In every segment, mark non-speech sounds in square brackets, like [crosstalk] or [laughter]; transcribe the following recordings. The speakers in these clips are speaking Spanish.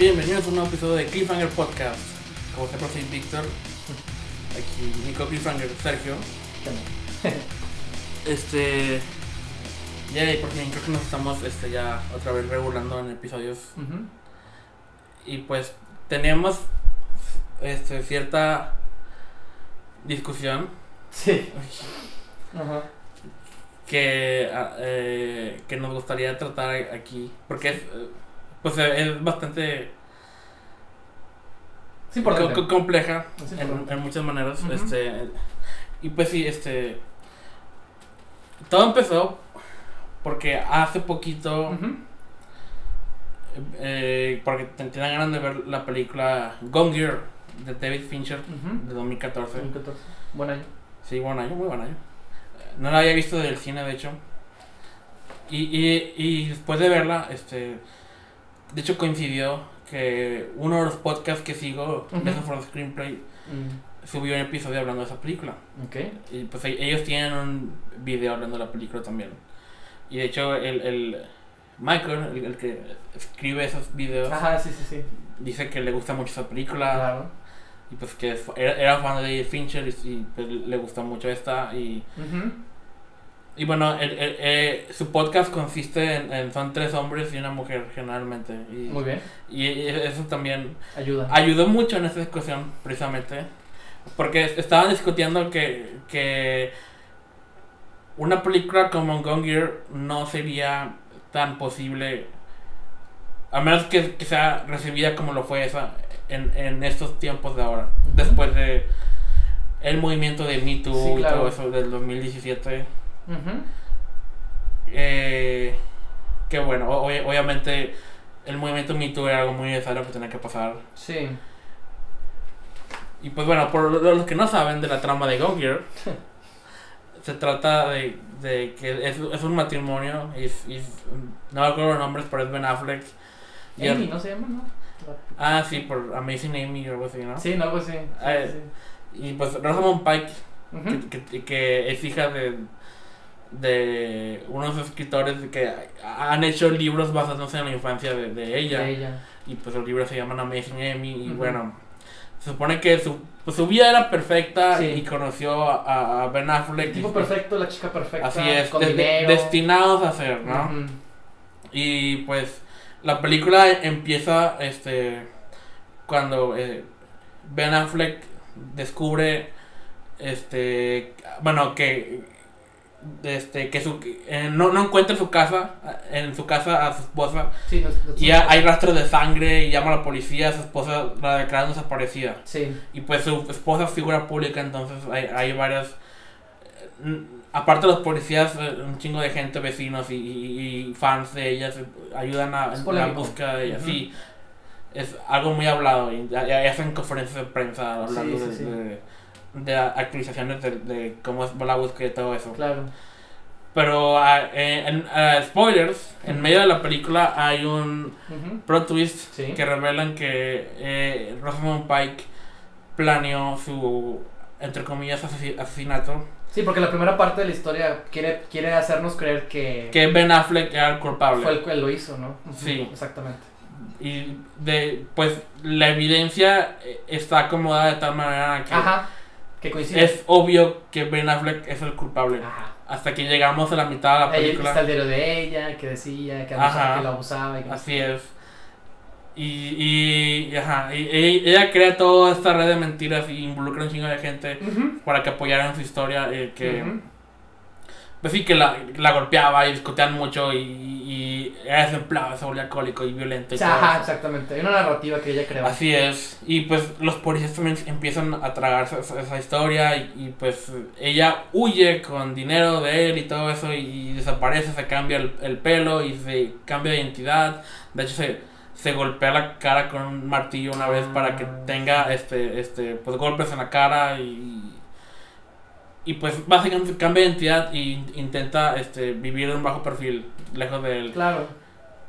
Bienvenidos a un nuevo episodio de Cliffhanger Podcast. Como siempre soy Víctor. Aquí mi co-Cliffhanger Sergio. [laughs] Este. Ya por fin creo que nos estamos este, ya otra vez regulando en episodios. Y pues teníamos este, cierta discusión Sí. [laughs] Ajá. que, ah, eh, que nos gustaría tratar aquí. Porque es, eh, pues, es bastante co- co- compleja en, muchas maneras. Este, y pues sí, este. Todo empezó porque hace poquito. Ujú. eh, porque te- tenía ganas de ver la película Gone Girl de David Fincher Ujú. de 2014. 2014. Buen año. Sí, buen año, muy buen año. No la había visto del cine, de hecho. Y, y, y después de verla, este. De hecho, coincidió que uno de los podcasts que sigo, Ujú. Lesson for the Screenplay, Mm, subió un episodio hablando de esa película. Ok. Y pues ellos tienen un video hablando de la película también. Y de hecho, el, el Michael, el, el que escribe esos videos, Ajá, sí, sí, sí. dice que le gusta mucho esa película. Claro. Y pues que era, era fan de Fincher y, y, pues, le gusta mucho esta. Y. y bueno, el- el- eh, su podcast consiste en, en- Son tres hombres y una mujer generalmente. Y, Muy bien. y eso también Ayuda. ayudó mucho en esta discusión, precisamente. Porque estaban discutiendo que, que una película como Gone no sería tan posible, a menos que, que sea recibida como lo fue esa en, en estos tiempos de ahora, después de el movimiento de Me Too Sí, y todo eso del 2017. Ujú. Eh, que bueno, o- obviamente el movimiento Me Too era algo muy necesario que tenía que pasar. Sí. Y pues bueno, por lo- los que no saben de la trama de Gone Girl, se trata de, de que es, es un matrimonio, y, y no recuerdo los nombres, pero es Ben Affleck. y Amy, el- ¿no se llama, no? ah, sí, por Amazing Amy o algo así, ¿no? Sí, no, algo así. Sí, Eh, sí. Y pues Rosamund Pike, Ujú. que, que- que es hija de, de unos escritores que han hecho libros basados en la infancia de, de ella. De ella. Y pues los libros se llaman Amazing Amy. Y bueno, se supone que su, pues, su vida era perfecta Sí. y conoció a, a Ben Affleck. El tipo y- perfecto, la chica perfecta. Así es, Con de- destinados a ser, ¿no? Y pues la película empieza este cuando eh, Ben Affleck descubre este bueno que este que su eh, no, no encuentra su casa en su casa a su esposa Sí, y ya hay rastros de sangre y llama a la policía, su esposa la declaran desaparecida. Sí. Y pues su esposa es figura pública, entonces hay, hay varias... eh, Aparte de los policías, eh, un chingo de gente, vecinos y, y- y fans de ellas eh, ayudan a en la búsqueda de ellas. Ujú. Sí, es algo muy hablado y ya hacen conferencias de prensa hablando de, de, de actualizaciones de, de cómo es la búsqueda y todo eso. Claro. Pero eh, en, ah, spoilers, en medio de la película hay un plot twist Sí. que revelan que eh, Rosamund Pike planeó su, entre comillas, asesi- asesinato. Sí, porque la primera parte de la historia quiere, quiere hacernos creer que, Que Ben Affleck era el culpable. fue el que lo hizo, ¿no? Sí. Exactamente. Y de, pues la evidencia eh, está acomodada de tal manera que Ajá. Que coincide. es obvio que Ben Affleck es el culpable. Ajá. Hasta que llegamos a la mitad de la película. está el de ella, que decía, que, abusaba, que lo abusaba. Y que... Así es. Y, y, ajá, y, y ella crea toda esta red de mentiras y involucra un chingo de gente para que apoyaran su historia. eh, que. Pues sí, que la, la golpeaba y discutían mucho y, y era desempleado, se volvía alcohólico y violento y O sea, todo ajá, eso. exactamente. Hay una narrativa que ella creó. Así es. Y pues los policías también empiezan a tragarse esa, esa historia y, y, pues ella huye con dinero de él y todo eso y, desaparece, se cambia el, el pelo y se cambia de identidad. De hecho se, se golpea la cara con un martillo una vez para que Ah. tenga este, este, pues golpes en la cara y... Y pues básicamente cambia de identidad y intenta este, vivir en un bajo perfil, lejos de él. Claro.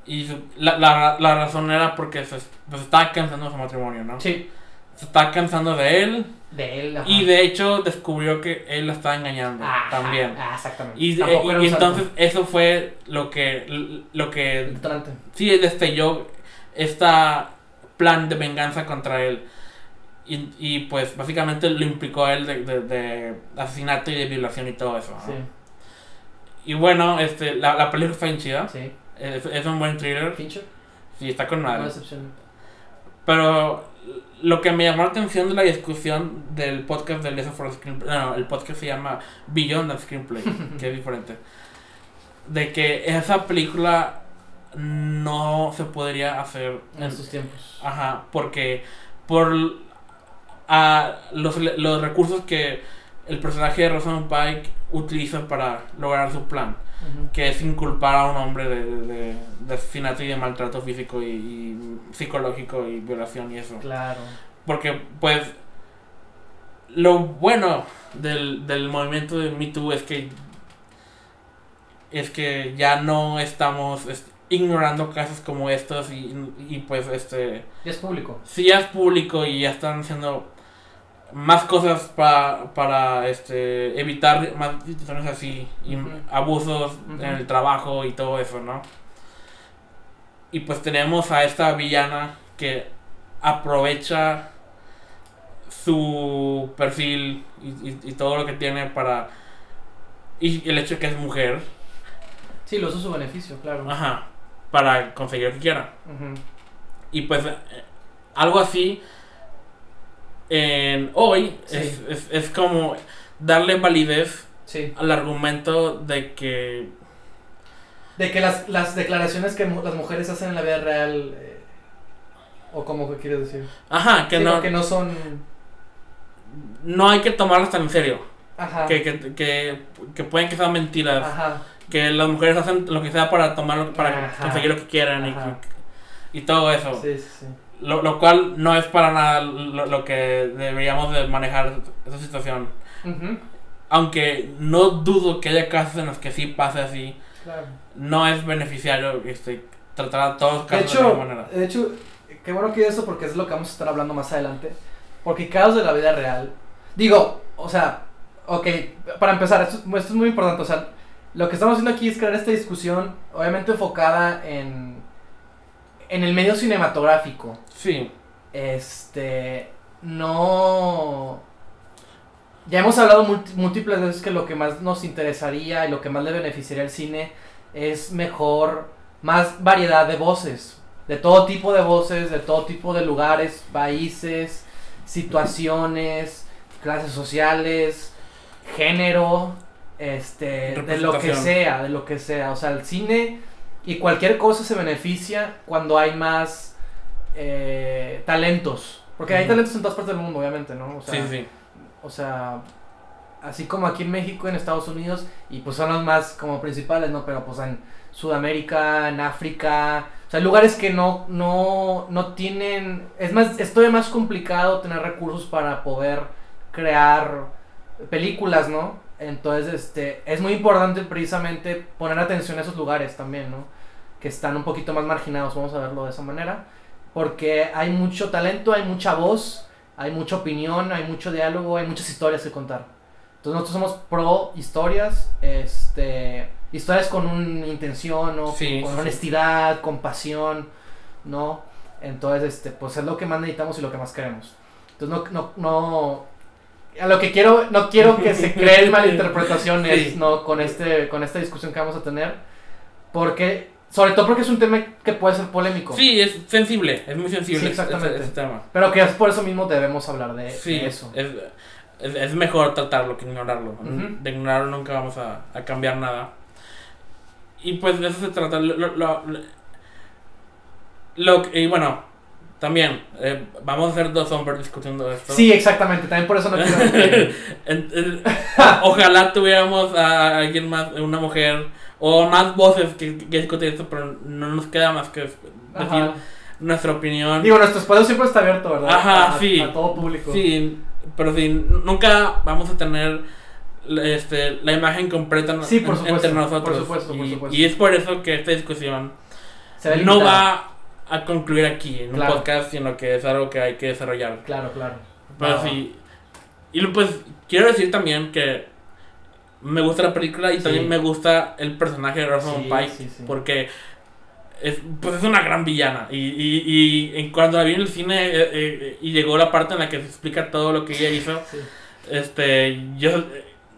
Y su- la, la, la razón era porque se pues, estaba cansando de su matrimonio, ¿no? Sí. Se estaba cansando de él De él. Ajá. y de hecho descubrió que él la estaba engañando Ajá, también. Ah, exactamente. Y, eh, y entonces eso fue lo que lo que sí destelló esta plan de venganza contra él. Y, y pues básicamente lo implicó él de, de- de asesinato y de violación y todo eso. ¿no? Sí, Y bueno, este, la, la película está bien chida. sí. Es, es un buen thriller. Fincher, Sí, está con madre. Pero lo que me llamó la atención de la discusión del podcast del Lesson for Screenplay, no, el podcast se llama Beyond the Screenplay, [laughs] que es diferente, de que esa película no se podría hacer En en, estos tiempos. ajá, porque por a los, los recursos que el personaje de Rosamund Pike utiliza para lograr su plan que es inculpar a un hombre de, de, de- asesinato y de maltrato físico y, y psicológico y violación y eso. Claro. Porque, pues, lo bueno del, del movimiento de Me Too es que es que ya no estamos est- ignorando casos como estos y, y pues este Y es público. si ya es público y ya están haciendo más cosas pa- para este evitar más situaciones así y abusos en el trabajo y todo eso, ¿no? Y pues tenemos a esta villana que aprovecha su perfil y, y- y todo lo que tiene para y el hecho de que es mujer, Sí, lo usa a su beneficio, claro. ajá, para conseguir lo que quiera. Y pues eh, algo así en hoy Sí. es, es, es como darle validez Sí. al argumento de que De que las, las declaraciones que las mujeres hacen en la vida real. eh, o como que quieres decir. ajá que Sí, no que no son. no hay que tomarlas tan en serio Ajá. que, que, que, que pueden que sean mentiras Ajá. que las mujeres hacen lo que sea para tomar para Ajá. conseguir lo que quieran y, y todo eso Sí, sí, sí. Lo, lo cual no es para nada lo, lo que deberíamos de manejar esa situación aunque no dudo que haya casos en los que sí pase así Claro. no es beneficiario este, tratar a todos los De casos de la hecho, misma manera. de hecho, qué bueno que eso porque es lo que vamos a estar hablando más adelante. Porque casos de la vida real. Digo, o sea, ok, para empezar, esto, esto es muy importante. O sea, lo que estamos haciendo aquí es crear esta discusión, obviamente enfocada en, en el medio cinematográfico. Sí, Este, no... Ya hemos hablado múltiples veces que lo que más nos interesaría y lo que más le beneficiaría al cine es mejor, más variedad de voces, de todo tipo de voces, de todo tipo de lugares, países, situaciones, clases sociales, género, este, de lo que sea, de lo que sea. O sea, el cine y cualquier cosa se beneficia cuando hay más eh, talentos. Porque hay talentos en todas partes del mundo, obviamente, ¿no? O sea, sí, sí. o sea, así como aquí en México, en Estados Unidos, y pues son los más como principales, ¿no? Pero pues en Sudamérica, en África, o sea, hay lugares que no, no, no tienen, es más, es todavía más complicado tener recursos para poder crear películas, ¿no? Entonces, este, es muy importante precisamente poner atención a esos lugares también, ¿no? Que están un poquito más marginados, vamos a verlo de esa manera, porque hay mucho talento, hay mucha voz, hay mucha opinión, hay mucho diálogo, hay muchas historias que contar. Entonces nosotros somos pro historias, este, historias con una intención, ¿no? Sí, con sí. honestidad, con pasión, ¿no? Entonces, este, pues es lo que más necesitamos y lo que más queremos. Entonces no, no, no, a lo que quiero, no quiero que se creen malinterpretaciones, [laughs] Sí. ¿no? Con este, con esta discusión que vamos a tener, porque, sobre todo porque es un tema que puede ser polémico. Sí, es sensible, es muy sensible Sí, exactamente. ese, ese tema. Pero que es por eso mismo debemos hablar de, Sí, de eso. Es, es, es mejor tratarlo que ignorarlo. Ujú. De ignorarlo nunca vamos a, a cambiar nada. Y pues de eso se trata. Lo, lo, lo- lo y bueno, también eh, vamos a ser dos hombres discutiendo esto. Sí, exactamente. También por eso no quiero. [laughs] ojalá tuviéramos a alguien más, una mujer, o más voces que, que discutir esto, pero no nos queda más que decir Ajá. nuestra opinión. Digo, nuestro espacio siempre está abierto, ¿verdad? Ajá, a, sí. A todo público. Sí, pero sí, nunca vamos a tener este, la imagen completa Sí, por supuesto, entre nosotros. por supuesto, por y, supuesto. y es por eso que esta discusión no va a concluir aquí en Claro. un podcast, sino que es algo que hay que desarrollar. Claro, claro. Pero sí. Y pues quiero decir también que me gusta la película y Sí. también me gusta el personaje de Rosamund Sí, Pike sí, porque es, pues es una gran villana. Y, y, y en cuando la vi en el cine eh, eh, y llegó la parte en la que se explica todo lo que ella hizo, este, yo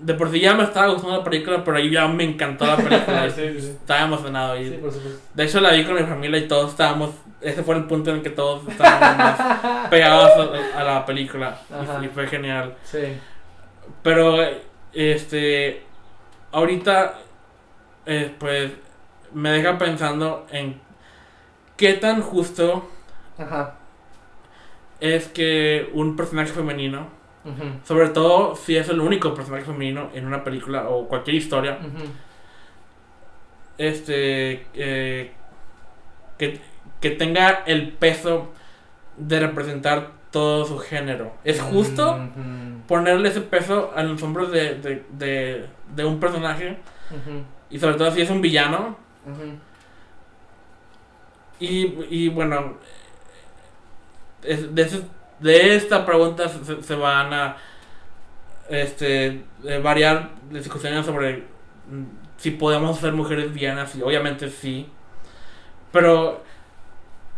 de por sí ya me estaba gustando la película, pero ahí ya me encantó la película. [laughs] Sí, sí, sí. Estaba emocionado. Y, Sí, por supuesto. De hecho, la vi con mi familia y todos estábamos. Ese fue el punto en el que todos estábamos más [laughs] pegados a, a la película. Y- fue genial. Sí. Pero, este. Ahorita, eh, pues. Me deja pensando en. ¿Qué tan justo Ajá. es que un personaje femenino. Sobre todo si es el único personaje femenino en una película o cualquier historia. Este eh, que, que tenga el peso de representar todo su género. ¿Es justo ponerle ese peso a los hombros de, de, de, de un personaje? Y sobre todo si es un villano. Y, y bueno, es- de, ese- de esta pregunta se, se van a este, eh, variar discusiones sobre mm, si podemos ser mujeres villanas, y obviamente sí. Pero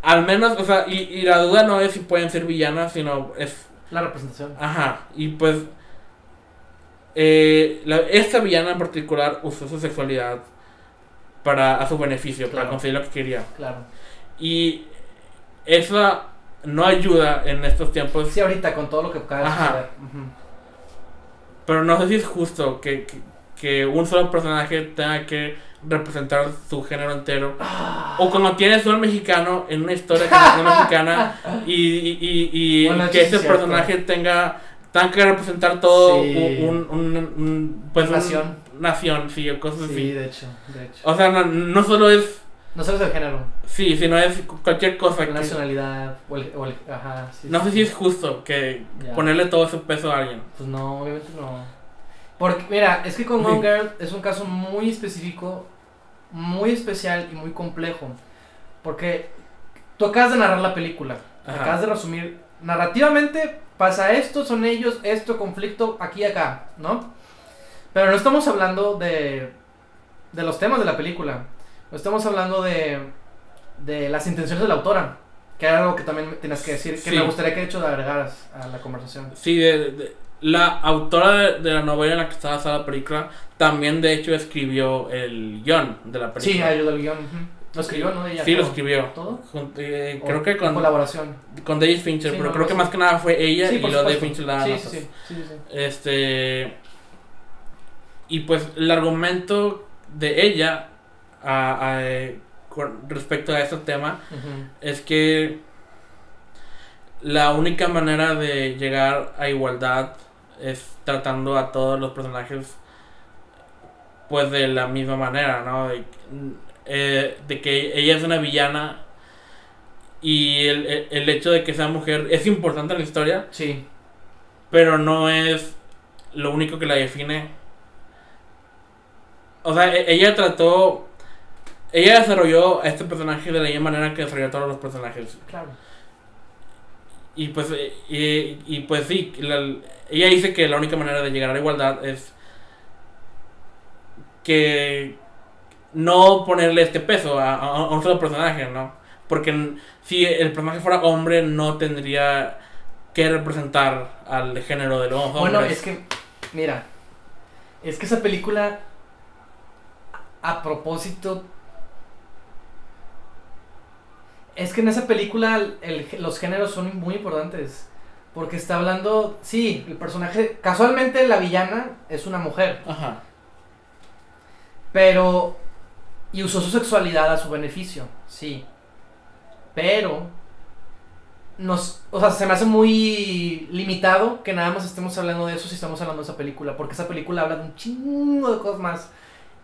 al menos, o sea, y, y la duda no es si pueden ser villanas, sino es La representación. Ajá, y pues eh, la- esta villana en particular usó su sexualidad para a su beneficio, para conseguir lo que quería. Claro. Y eso no ayuda en estos tiempos, Sí, ahorita con todo lo que acaba de pero no sé si es justo que, que, que un solo personaje tenga que representar su género entero. Ah. O como tienes un mexicano en una historia que no es mexicana [laughs] y, y, y, y Bueno, que ese es personaje tenga, tenga que representar todo Sí. un, un, un- pues un- Nación. nación, sí, o cosas Sí, así. de hecho, de hecho. O sea, no, no solo es, No sabes el género, sí, sino es cualquier cosa. Que, nacionalidad, o el, o el- ajá, sí, no sí, sé si es justo que ponerle todo ese peso a alguien. Pues no, obviamente no. Porque, mira, es que con. Gone Girl es un caso muy específico, muy especial y muy complejo. Porque tú acabas de narrar la película, Ajá. acabas de resumir. Narrativamente pasa esto, son ellos, esto, conflicto, aquí y acá, ¿no? Pero no estamos hablando de, de los temas de la película. Estamos hablando de, de las intenciones de la autora. Que era algo que también tienes que decir, que Sí. me gustaría que de hecho agregaras a la conversación. Sí, de, de- la autora de, de la novela en la que está basada la película también de hecho escribió el guion de la Sí, película. ayudó el guion. Lo escribió, ¿no? Ella, Sí, lo escribió. ¿Todo? Jun- eh, ¿O creo que con, Colaboración. con David Fincher, Sí, pero no, creo no que más que nada fue ella Sí, y David supuesto. Fincher la Sí, sí, sí, sí, sí, sí. Este. Y pues el argumento de ella a- a, con respecto a este tema es que la única manera de llegar a igualdad es tratando a todos los personajes pues de la misma manera, ¿no? De, eh, de que ella es una villana y el, el- el hecho de que sea mujer es importante en la historia, Sí, pero no es lo único que la define. O sea, e- ella trató, ella desarrolló a este personaje de la misma manera que desarrolló a todos los personajes. claro. Y pues, eh, y, y pues sí, la- ella dice que la única manera de llegar a la igualdad es que no ponerle este peso a, a- a un solo personaje, ¿no? Porque si el personaje fuera hombre no tendría que representar al género de los hombres. Bueno, es que, mira, es que esa película, a propósito, es que en esa película el- los géneros son muy importantes. Porque está hablando, sí, el personaje, casualmente la villana es una mujer. Ajá. Pero. Y usó su sexualidad a su beneficio, sí. Pero. Nos, o sea, se me hace muy limitado que nada más estemos hablando de eso si estamos hablando de esa película. Porque esa película habla de un chingo de cosas más.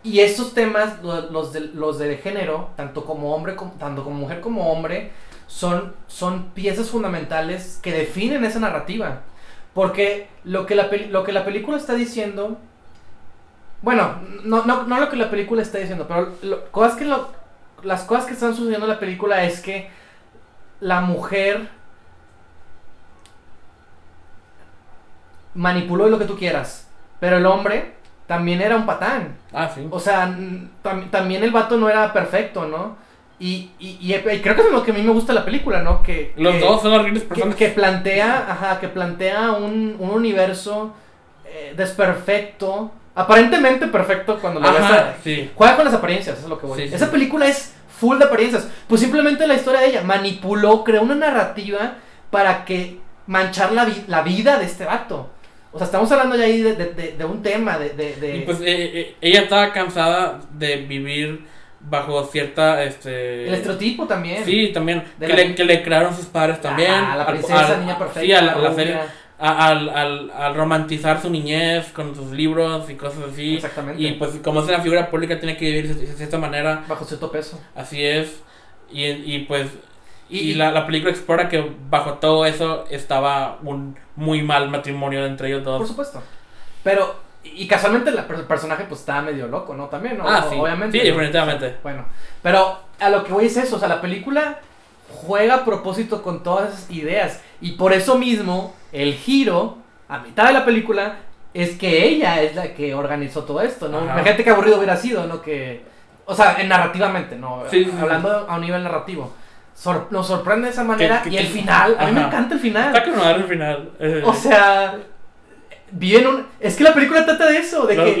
Y estos temas, lo- los de, los de género, tanto como hombre, como- tanto como mujer como hombre, son, son piezas fundamentales que definen esa narrativa. Porque lo que la, lo que la película está diciendo bueno, no, no, no lo que la película está diciendo, pero cosas que lo- las cosas que están sucediendo en la película es que la mujer manipuló lo que tú quieras, pero el hombre también era un patán. Ah, sí. O sea, tam- también el vato no era perfecto, ¿no? Y, y, y, y creo que es lo que a mí me gusta la película, ¿no? Que, Los que- dos son horribles personas. que plantea, ajá, que plantea un, un universo eh, desperfecto, aparentemente perfecto cuando lo ves a- sí. Juega con las apariencias, eso es lo que voy. Sí, sí, Esa película es full de apariencias. Pues simplemente la historia de ella manipuló, creó una narrativa para que manchar la, vi- la vida de este vato. O sea, estamos hablando ya ahí de, de- de- de un tema, de... de, de- Y pues eh, eh, ella estaba cansada de vivir bajo cierta, este... el estereotipo también. Sí, también. Que la- le, que le crearon sus padres también. Ajá, la princesa, al- niña perfecta. Sí, a la, la serie. al, al, al romantizar su niñez con sus libros y cosas así. Exactamente. Y pues como es una figura pública tiene que vivir de cierta manera. Bajo cierto peso. Así es. Y, y pues... Y, Y- la, la película explora que bajo todo eso estaba un muy mal matrimonio entre ellos Por dos. supuesto. Pero, y casualmente la- el personaje pues estaba medio loco, ¿no? También, ¿no? Ah, sí. Obviamente. Sí, ¿no? definitivamente. Bueno, pero a lo que voy es eso, o sea, la película juega a propósito con todas esas ideas y por eso mismo el giro a mitad de la película es que ella es la que organizó todo esto, ¿no? Ajá. Imagínate qué aburrido hubiera sido, ¿no? Que, o sea, en narrativamente, ¿no? Sí, sí, sí. Hablando a un nivel narrativo. Sor- nos sorprende de esa manera que- y el que- final, a mí me encanta el final. Está con el final. Eh, O sea, viven un... Es que la película trata de eso, de ¿Lo, que...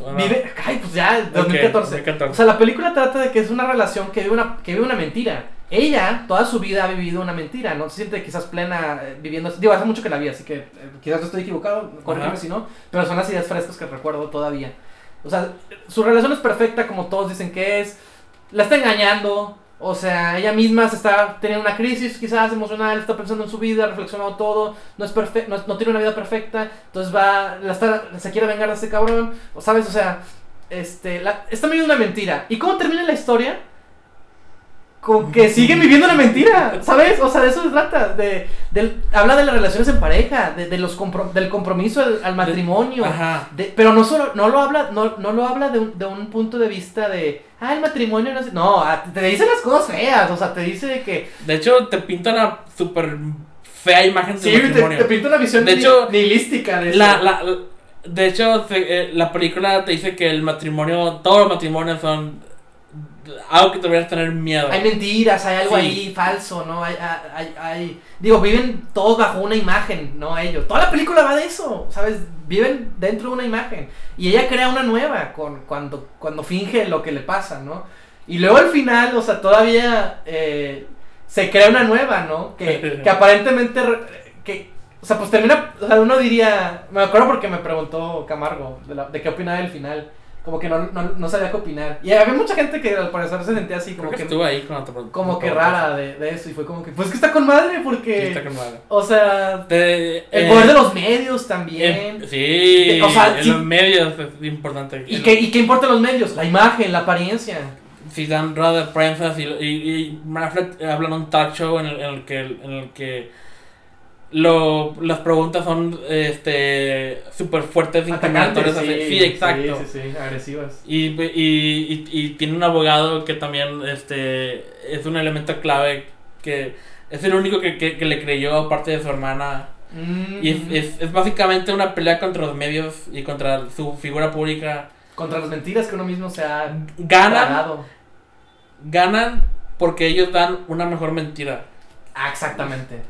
no? vive... Ay, pues ya, Ok, 2014. 2014. O sea, la película trata de que es una relación que vive una, que vive una mentira. Ella, toda su vida ha vivido una mentira, no se siente quizás plena eh, viviendo... Digo, hace mucho que la vi, así que eh, quizás estoy equivocado, corrígeme si no, pero son las ideas frescas que recuerdo todavía. O sea, su relación es perfecta como todos dicen que es, la está engañando, o sea, ella misma se está teniendo una crisis quizás emocional, está pensando en su vida, reflexionado todo, no es perfecto, no, tiene una vida perfecta, entonces va, la está, se quiere vengar de este cabrón, o sabes, o sea, este, está viviendo una mentira. ¿Y cómo termina la historia? Con que siguen viviendo una mentira, ¿sabes? O sea, de eso se trata. De, habla de las relaciones en pareja, de, de los compro- del compromiso al, al matrimonio. Ajá. De- pero no solo, no lo habla, no, no lo habla de un, de un punto de vista de, ah, el matrimonio no sé. No, te dice las cosas feas, o sea, te dice de que. De hecho, te pinta una súper fea imagen Sí, del te, matrimonio. te pinta una visión De ni- hecho, nihilística de. La, la, de hecho, se- eh, la película te dice que el matrimonio, todos los matrimonios son algo que deberías tener miedo. Hay mentiras, hay algo Sí. ahí falso, ¿no? Hay, hay, hay- Digo, viven todos bajo una imagen, ¿no? Ellos. Toda la película va de eso, ¿sabes? Viven dentro de una imagen. Y ella crea una nueva con, cuando, cuando finge lo que le pasa, ¿no? Y luego al final, o sea, todavía eh, se crea una nueva, ¿no? Que, [laughs] que aparentemente... re- Que, o sea, pues termina... O sea, uno diría... Me acuerdo porque me preguntó Camargo de, la- de qué opinaba del final. Como que no, no, no sabía qué opinar. Y había mucha gente que al parecer se sentía así como Creo que que estuve ahí te pregunté. como que rara de, de eso y fue como que pues que está con madre Sí, porque está con madre. o sea De- el eh, poder de los medios también eh, sí, O sea, en sí. los medios es importante. y qué y qué importan los medios la imagen la apariencia Si dan ruedas de prensa y, y, y Affleck habla en un talk show en el, en el que, en el que lo, las preguntas son este súper fuertes incriminatorias. así. Sí, exacto. sí, sí, sí, agresivas Y, y, y, y tiene un abogado que también este es un elemento clave que es el único que, que, que le creyó aparte de su hermana. Mm, Y es, es, es básicamente una pelea contra los medios y contra su figura pública. contra las mentiras que uno mismo se ha Ganan, ganan porque ellos dan una mejor mentira. Ah, exactamente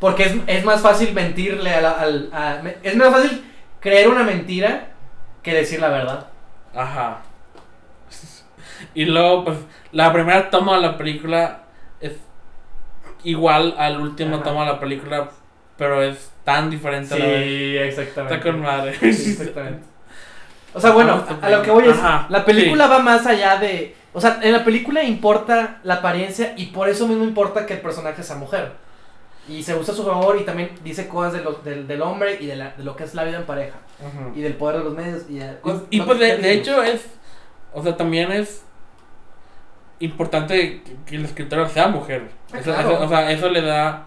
porque es, es más fácil mentirle a la- al a- es más fácil creer una mentira que decir la verdad Ajá. Y luego, pues, la primera toma de la película es igual al último Ajá. toma de la película, pero es tan diferente a la vez. sí exactamente Está con madre. Sí, exactamente. O sea, bueno, a, a lo que voy es, Ajá, la película va más allá de, o sea, en la película importa la apariencia y por eso mismo importa que el personaje sea mujer. Y se usa a su favor y también dice cosas de lo- del, del hombre y de, la- de lo que es la vida en pareja. Y del poder de los medios. Y, eh, cosas- Y lo pues de, hecho es, o sea, también es importante que, que el escritor sea mujer. Ah, Eso, claro. eso- o sea, eso le da...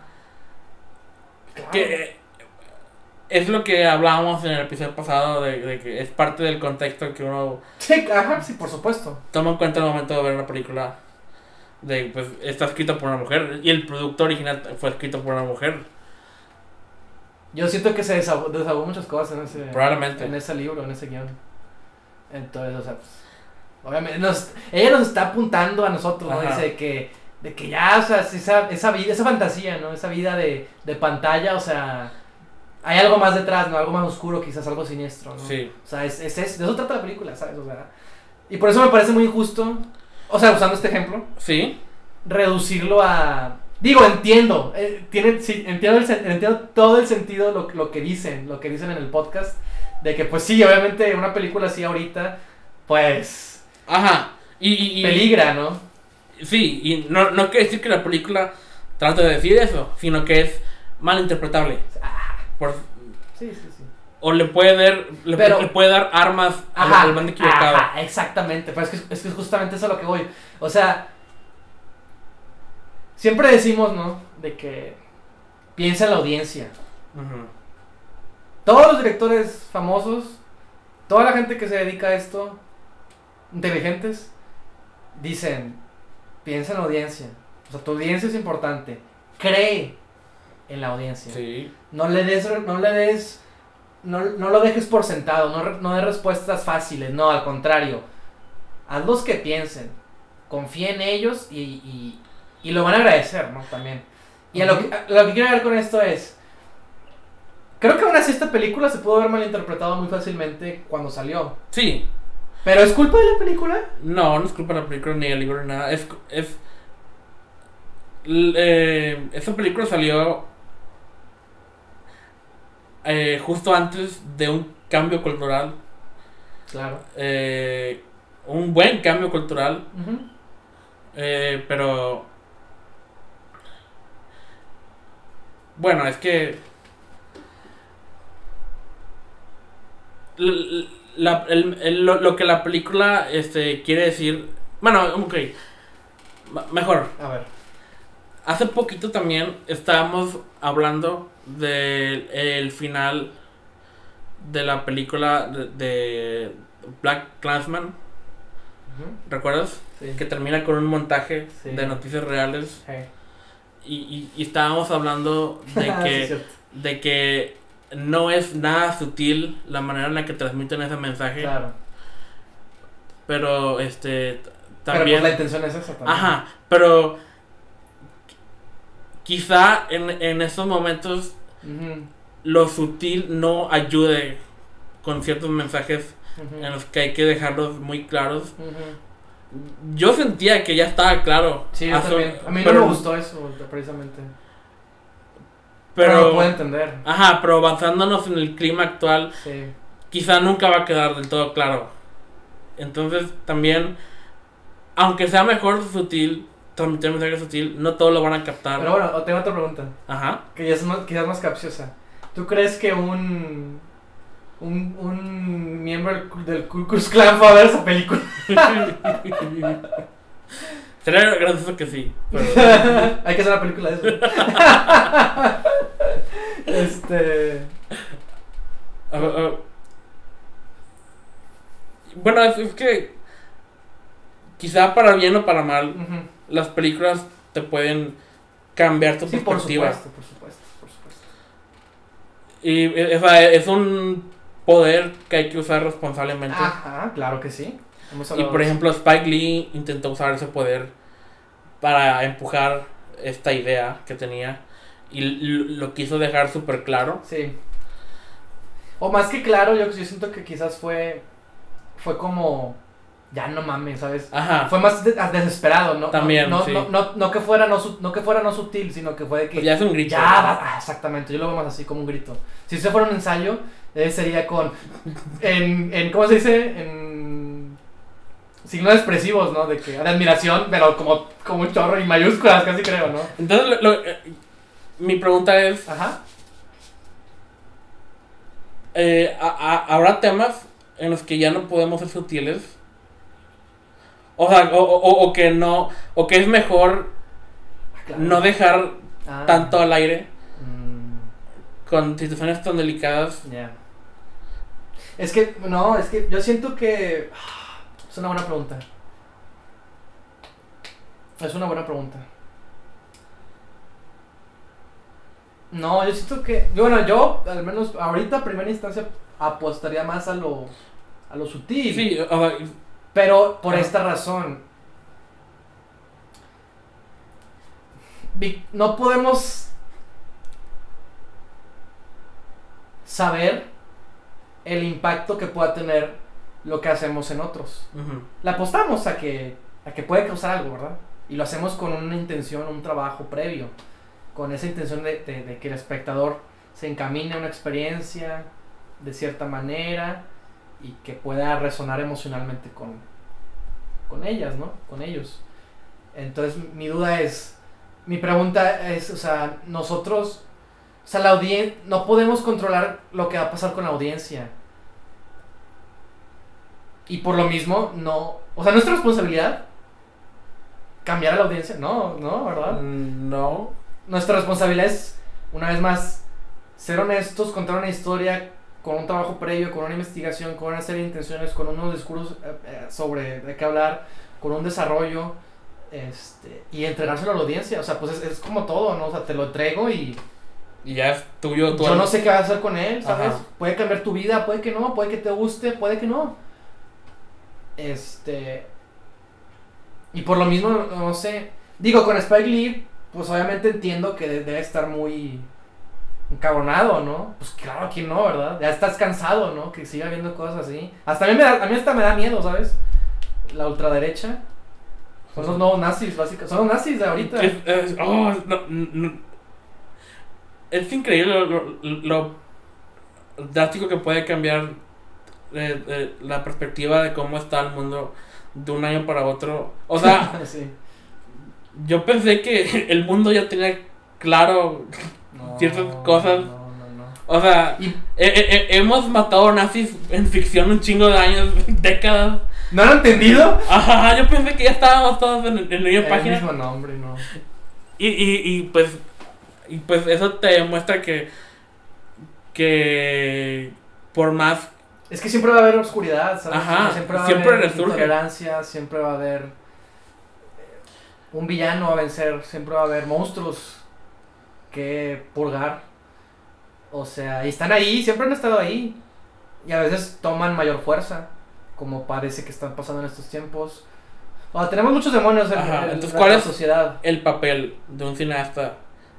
Claro. que es lo que hablábamos en el episodio pasado de, de que es parte del contexto que uno Sí, ajá, sí, por supuesto. toma en cuenta al momento de ver una película de pues está escrito por una mujer y el producto original fue escrito por una mujer Yo siento que se desahogó, desahogó muchas cosas en ese, probablemente en ese libro, en ese guion. Entonces, o sea, pues, Obviamente, nos, ella nos está apuntando a nosotros, ¿no? Ajá. Dice que, de que ya, o sea, esa, esa vida, esa fantasía, ¿no? Esa vida de, de pantalla, o sea, hay algo más detrás, ¿no? Algo más oscuro, quizás algo siniestro, ¿no? Sí. O sea, es, es, es- de eso trata la película, ¿sabes? O sea, y por eso me parece muy injusto, o sea, usando este ejemplo, Sí. reducirlo a... Digo, entiendo, eh, tiene, sí, entiendo, el entiendo todo el sentido lo, lo que dicen, lo que dicen en el podcast, de que pues sí, obviamente una película así ahorita, pues Ajá. Y, y- y- peligra, ¿no? Sí, y no, no quiere decir que la película trate de decir eso, sino que es malinterpretable. Ah, Por, sí, sí, sí. O le puede dar, le, Pero- le puede dar armas al, Ajá, al bando equivocado. ajá, exactamente, pero es que, es que justamente eso es a lo que voy. O sea, siempre decimos, ¿no? De que piensa en la audiencia. Ujú. Todos los directores famosos, toda la gente que se dedica a esto, inteligentes, dicen, piensa en la audiencia. O sea, tu audiencia es importante. Cree en la audiencia. Sí. No le des, no le des, no, no lo dejes por sentado, no, no des respuestas fáciles, no, al contrario. Hazlos que piensen, confía en ellos y, y, y lo van a agradecer, ¿no? También. Y a lo, que, a lo que quiero llegar con esto es, creo que aún así esta película se pudo haber malinterpretado muy fácilmente cuando salió. Sí. ¿Pero es culpa de la película? No, no es culpa de la película ni del libro ni nada. Es. es eh, esa película salió eh, justo antes de un cambio cultural. Claro. eh, un buen cambio cultural. Eh, pero. Bueno, es que. la- el- el- lo, lo que la película este, quiere decir. Bueno, ok. Mejor. A ver. Hace poquito también estábamos hablando del el final de la película de, de Black Clansman. ¿Recuerdas? Sí. Que termina con un montaje Sí. de noticias reales. Eh. Y, y- y estábamos hablando de [laughs] Ah, Sí, que, de que no es nada sutil la manera en la que transmiten ese mensaje. Claro. Pero este Pero también. pues la intención es esa también. Ajá, pero quizá en, en estos momentos lo sutil no ayude con ciertos mensajes en los que hay que dejarlos muy claros. Yo sentía que ya estaba claro. Sí, yo también. A mí pero- no me gustó eso, precisamente. Pero, Pero lo puedo entender. ajá, pero basándonos en el clima actual, Sí. quizá nunca va a quedar del todo claro. Entonces también, aunque sea mejor sutil, transmitir un mensaje sutil, no todos lo van a captar. Pero bueno, tengo otra pregunta. Ajá. Que ya es más, quizás más capciosa. ¿Tú crees que un. Un, un miembro del del Ku Klux Klan fue a ver esa película? [laughs] Sería gracioso que sí. pero- [laughs] Hay que hacer una película de eso. [laughs] este. Ah, ah. Bueno, es, es que quizá para bien o para mal, las películas te pueden cambiar tu Sí, por perspectiva. supuesto, por supuesto, por supuesto. Y eh, o sea, es un poder que hay que usar responsablemente. Ajá, claro que sí. Y por ejemplo, Spike Lee intentó usar ese poder para empujar esta idea que tenía. Y lo quiso dejar súper claro. Sí. O más que claro, yo, yo siento que quizás fue. Fue como. Ya no mames, ¿sabes? Ajá. Fue más de- desesperado, ¿no? También, no, no, sí. no, no, no que fuera no, no que fuera no sutil, sino que fue de que. Pues ya es un grito. Ya, va- ah, exactamente, yo lo veo más así como un grito. Si ese fuera un ensayo, eh, sería con. En, en. ¿Cómo se dice? En. Signos expresivos, ¿no? De que. De admiración, pero como, como un chorro y mayúsculas, casi creo, ¿no? Entonces, lo- lo- eh, mi pregunta es, Ajá. eh, a- a- ¿habrá temas en los que ya no podemos ser sutiles? O sea, o, o- o que no, o que es mejor Ah, claro. no dejar Ah. tanto al aire Mm, con situaciones tan delicadas. Es que, no, es que yo siento que. ah, Es una buena pregunta. Es una buena pregunta. No, yo siento que. Bueno, yo, al menos ahorita, a primera instancia, apostaría más a lo. A lo sutil. Sí, o sea, Pero por esta razón, no podemos saber el impacto que pueda tener lo que hacemos en otros. Ujú. Le apostamos a que, a que puede causar algo, ¿verdad? Y lo hacemos con una intención, un trabajo previo, con esa intención de, de- de que el espectador se encamine a una experiencia de cierta manera y que pueda resonar emocionalmente con, con ellas, ¿no? Con ellos. Entonces mi duda es, mi pregunta es, o sea, nosotros, o sea, la audiencia, no podemos controlar lo que va a pasar con la audiencia. Y por lo mismo, no, o sea, nuestra responsabilidad cambiar a la audiencia, no, no, ¿verdad? Mm, No. Nuestra responsabilidad es, una vez más, ser honestos, contar una historia con un trabajo previo, con una investigación, con una serie de intenciones, con unos discursos eh, eh, sobre de qué hablar, con un desarrollo, este, y entregárselo a la audiencia. O sea, pues es, es como todo, ¿no? O sea, te lo entrego y Y ya es tuyo, tú yo no sé qué vas a hacer con él, ¿sabes? Ajá. Puede cambiar tu vida, puede que no, puede que te guste, puede que no. Este. Y por lo mismo, no sé. Digo, con Spike Lee, pues obviamente entiendo que de- debe estar muy encabronado, ¿no? Pues claro que no, ¿verdad? Ya estás cansado, ¿no? Que siga viendo cosas así. Hasta a mí, me da- a mí hasta me da miedo, ¿sabes? La ultraderecha. Son los nuevos nazis, básicamente. Son los nazis de ahorita. Es, es- oh, no, no. Es increíble lo, lo- lo drástico que puede cambiar eh, eh, la perspectiva de cómo está el mundo de un año para otro. O sea, [laughs] sí. yo pensé que el mundo ya tenía claro. No, ciertas cosas. O sea, Y hemos matado nazis en ficción un chingo de años, [laughs] décadas. ¿No lo han entendido? Ajá, yo pensé que ya estábamos todos en, en la misma El página. mismo nombre, no. Y, y, y pues y pues eso te demuestra que que por más Es que siempre va a haber oscuridad, ¿sabes? Ajá, siempre va a siempre haber resurge. intolerancia, siempre va a haber eh, un villano a vencer, siempre va a haber monstruos que purgar. O sea, y están ahí, siempre han estado ahí. Y a veces toman mayor fuerza, como parece que están pasando en estos tiempos. O sea, tenemos muchos demonios en, Ajá, en- en entonces, la ¿cuál es- sociedad. el papel de un cineasta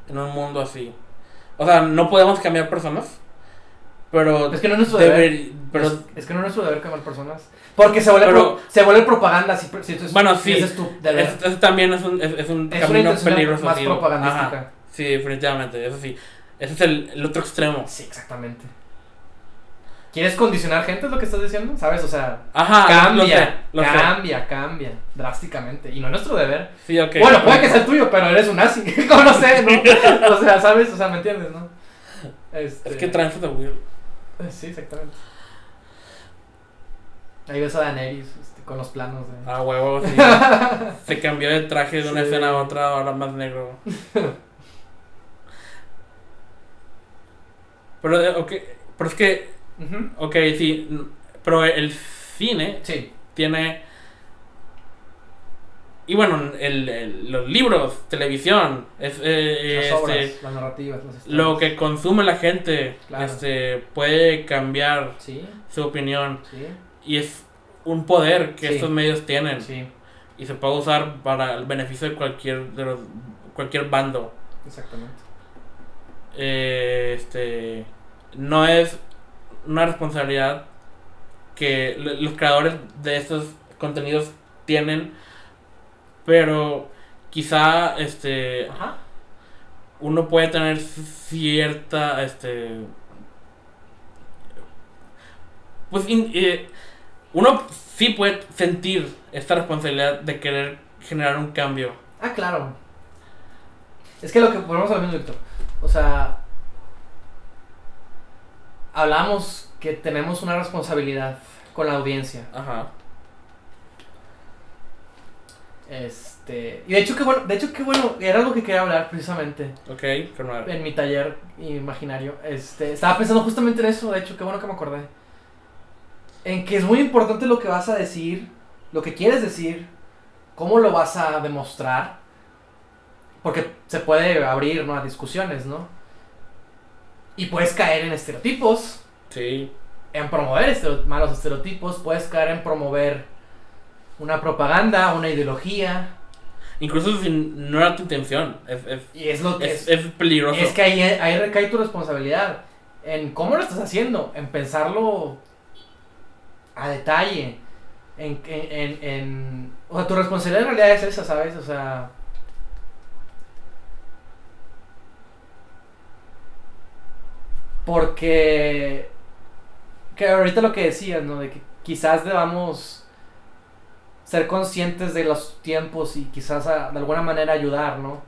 en un mundo así. O sea, no podemos cambiar personas, pero Es que no es nuestro deber. deber- pero es, es que no es nuestro deber quemar personas. Porque se vuelve, Pero- pro- se vuelve propaganda. Si, si, si- Bueno, si sí. ese es tu deber. eso, eso también es un, es, es un Es camino peligroso. más propagandística. Ajá, sí, definitivamente, eso sí. Ese es el, el otro extremo. Sí, exactamente. ¿Quieres condicionar gente? Es lo que estás diciendo, ¿sabes? O sea, Ajá, cambia, lo sé, lo sé. cambia, cambia drásticamente. Y no es nuestro deber. Sí, ok. Bueno, puede que sea el tuyo, pero eres un nazi. [laughs] Como no sé, ¿no? [laughs] O sea, ¿sabes? O sea, ¿me entiendes, no? Este... Es que traen the wheel. Sí, exactamente. Ahí ves a Daenerys este, con los planos de... Ah, huevo, sí. [laughs] Se cambió de traje de una Sí. escena a otra, ahora más negro. Pero, eh, ok, pero es que, ok, sí, pero el cine Sí, tiene... Y bueno, el, el- los libros, televisión, es, eh, las este, obras, las narrativas, las historias. lo que consume la gente Claro. este, puede cambiar Sí, su opinión. sí, Y es un poder que Sí. estos medios tienen. y se puede usar para el beneficio de cualquier de los cualquier bando exactamente. Eh, este no es una responsabilidad que los creadores de estos contenidos tienen pero quizá este Ajá. uno puede tener cierta este pues in- eh, uno sí puede sentir esta responsabilidad de querer generar un cambio Ah, claro. Es que lo que volvemos a lo mismo, Víctor. O sea, hablamos que tenemos una responsabilidad con la audiencia. ajá Este, y de hecho qué bueno, de hecho qué bueno, era algo que quería hablar precisamente ok Fernando. en mi taller imaginario. Este, estaba pensando justamente en eso, de hecho qué bueno que me acordé. En que es muy importante lo que vas a decir, lo que quieres decir, cómo lo vas a demostrar, porque se puede abrir ¿no? a discusiones, ¿no? Y puedes caer en estereotipos, sí en promover malos estereotipos, puedes caer en promover una propaganda, una ideología. Incluso si no era tu intención. Es, es, Y es lo que es peligroso. Es que ahí, ahí recae tu responsabilidad. En cómo lo estás haciendo. En pensarlo a detalle. En, en, en, en- O sea, tu responsabilidad en realidad es esa, ¿sabes? O sea. Porque. Que ahorita lo que decías, ¿no? De que quizás debamos ser conscientes de los tiempos y quizás a- de alguna manera ayudar, ¿no?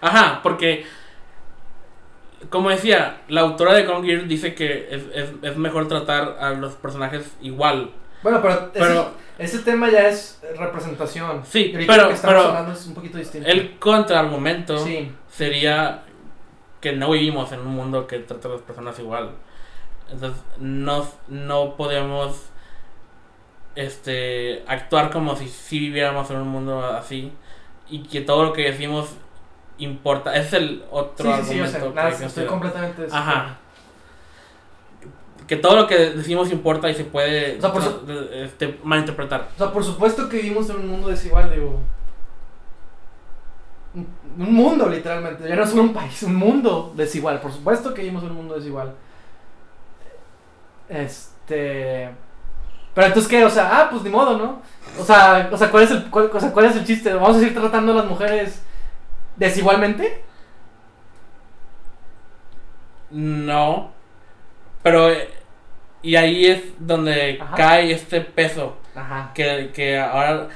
Ajá, porque. Como decía, la autora de Gone dice que es, es, es mejor tratar a los personajes igual. Bueno, pero, Pero ese, ese tema ya es representación. Sí, pero- lo que pero es un poquito distinto. el contraargumento Sí, sería que no vivimos en un mundo que trata a las personas igual. Entonces, no, no podemos este, actuar como si, si viviéramos en un mundo así y que todo lo que decimos importa. Es el otro sí, sí, sí, argumento. que Nada, considero. estoy completamente... de Ajá. Que todo lo que decimos importa y se puede O sea, por este, malinterpretar. O sea, por supuesto que vivimos en un mundo desigual, digo. Un un mundo, literalmente. Ya no solo un país, un mundo desigual. Por supuesto que vivimos en un mundo desigual. Este. Pero entonces, ¿qué? O sea, ah, pues ni modo, ¿no? O sea, o sea, ¿cuál es el, cuál, o sea, ¿cuál es el chiste? ¿Vamos a seguir tratando a las mujeres desigualmente? No. Pero. eh, Y ahí es donde Ajá. cae este peso Ajá. que, que ahora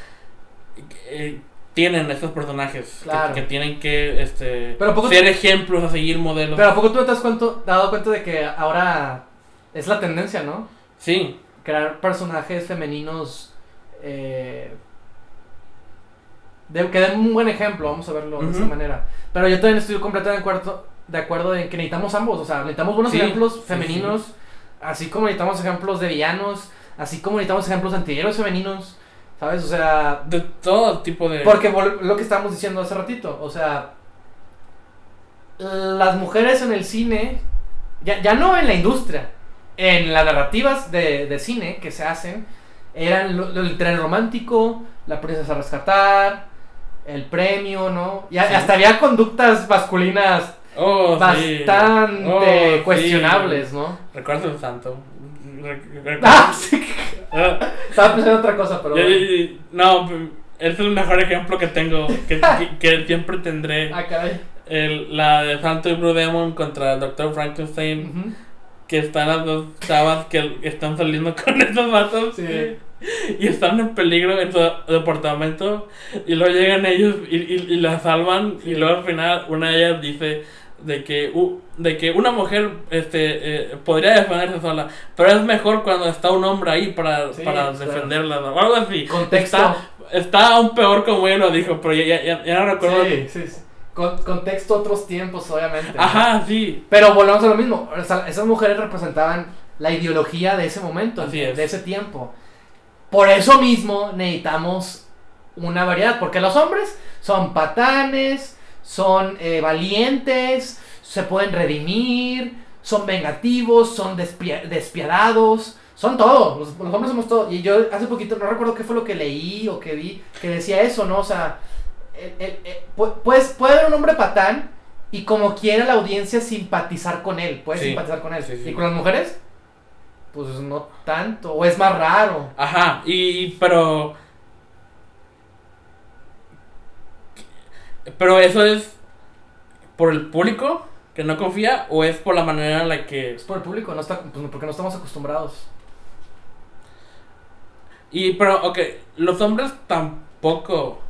eh, tienen estos personajes. que- Claro. Que, tienen que este, Pero ¿a poco ser ejemplos a seguir modelos. Pero ¿a poco tú no te has cuento- dado cuenta de que ahora es la tendencia, ¿no? Sí, crear personajes femeninos eh, de, que den un buen ejemplo, vamos a verlo de esa Ujú. manera. Pero yo también estoy completamente de acuerdo, de acuerdo en que necesitamos ambos, o sea, necesitamos buenos Sí, ejemplos sí, femeninos, así como necesitamos ejemplos de villanos, así como necesitamos ejemplos de antihéroes femeninos, ¿sabes? O sea, de todo tipo de. porque lo que estábamos diciendo hace ratito, o sea, las mujeres en el cine, ya, ya no en la industria, en las narrativas de, de cine que se hacen, eran lo- el tren romántico, la princesa a rescatar, el premio, ¿no? Y Sí. hasta había conductas masculinas Oh, sí. bastante Oh, sí. cuestionables, ¿no? Recuerdas el santo. Re- re- Ah, sí, Ah, estaba pensando en otra cosa, pero... y- y- no, es el mejor ejemplo que tengo. Que, [laughs] que- que siempre tendré. Ah, caray. El, la de Santo y Blue Demon contra el Dr. Frankenstein. Que están las dos chavas que están saliendo con [laughs] esos vatos. Sí. Y están en peligro en su departamento. Y luego llegan ellos y, y, y la salvan. Sí. Y luego al final una de ellas dice de que, de que una mujer este, eh, podría defenderse sola. Pero es mejor cuando está un hombre ahí para, Sí, para defenderla. O algo así. Contexto. Está, está aún peor como ella lo dijo. Pero ya, ya, ya- no recuerdo. Sí, sí, sí. Con, contexto otros tiempos, obviamente. ¿no? Ajá, sí. Pero volvemos a lo mismo. o sea, esas mujeres representaban la ideología de ese momento, Así de es. ese tiempo. Por eso mismo necesitamos una variedad, porque los hombres son patanes, son eh, valientes, se pueden redimir, son vengativos, son despia- despiadados, son todo. Los, los hombres somos todo. Y yo hace poquito, no recuerdo qué fue lo que leí o que vi, que decía eso, ¿no? O sea, el- el- el- pu- pues, puede haber un hombre patán y como quiera la audiencia simpatizar con él, puede Sí. simpatizar con él. Sí, sí. ¿Y con las mujeres? Pues no tanto, o es más raro. Ajá, y pero pero eso es por el público que no confía o es por la manera en la que Es por el público, no está, pues, porque no estamos acostumbrados. y pero ok, los hombres tampoco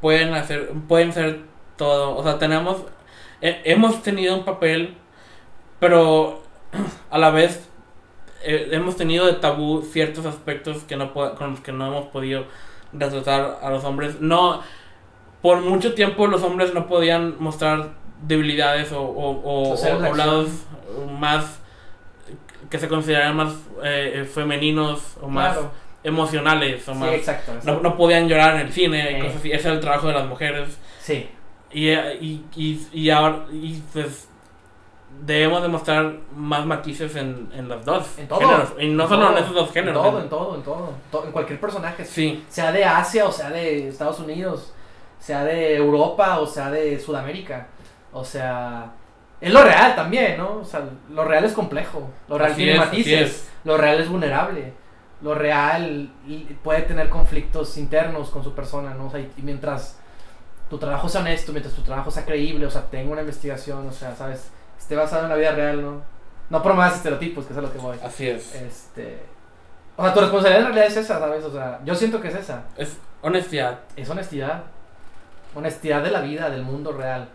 pueden hacer pueden ser todo, o sea, tenemos he- hemos tenido un papel pero [clears throat] a la vez eh, hemos tenido de tabú ciertos aspectos que no con los que no hemos podido retratar a los hombres. No, por mucho tiempo los hombres no podían mostrar debilidades o, o, o- O lados más que se consideraran más eh, eh, femeninos o más Claro. emocionales o Sí, más exacto. no, no podían llorar en el cine Eh. cosas así. Ese era el trabajo de las mujeres. Sí. Y, eh, y, y, y ahora, y pues, debemos demostrar más matices en, en los dos En todo. géneros. Y no En solo todo, en esos dos géneros. En todo, en todo, en todo. To- En cualquier personaje. Sí, Sea de Asia o sea de Estados Unidos. Sea de Europa o sea de Sudamérica. O sea. Es lo real también, ¿no? O sea, lo real es complejo. Lo real así tiene es, matices. Lo real es vulnerable. Lo real puede tener conflictos internos con su persona, ¿no? O sea, y, y mientras tu trabajo sea honesto, mientras tu trabajo sea creíble, o sea, tenga una investigación, o sea, ¿sabes? Esté basado en la vida real, ¿no? No por más estereotipos, que es a lo que voy. Así es. Este. O sea, tu responsabilidad en realidad es esa, ¿sabes? O sea, yo siento que es esa. Es honestidad. Es honestidad. Honestidad de la vida, del mundo real.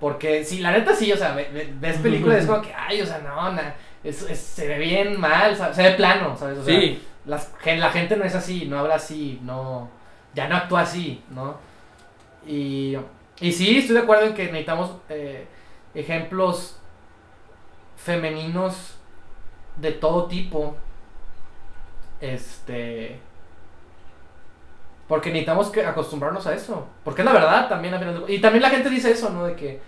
Porque si la neta sí, o sea, ve- ve- ves películas y es como que, ay, o sea, no, na- es- es- se ve bien mal, ¿sabes? se ve plano, ¿sabes? O sea, Sí, las, la gente no es así, no habla así, no, ya no actúa así, ¿no? Y, y sí, estoy de acuerdo en que necesitamos eh, ejemplos femeninos de todo tipo, este, porque necesitamos que acostumbrarnos a eso, porque es la verdad también, y también la gente dice eso, ¿no? De que,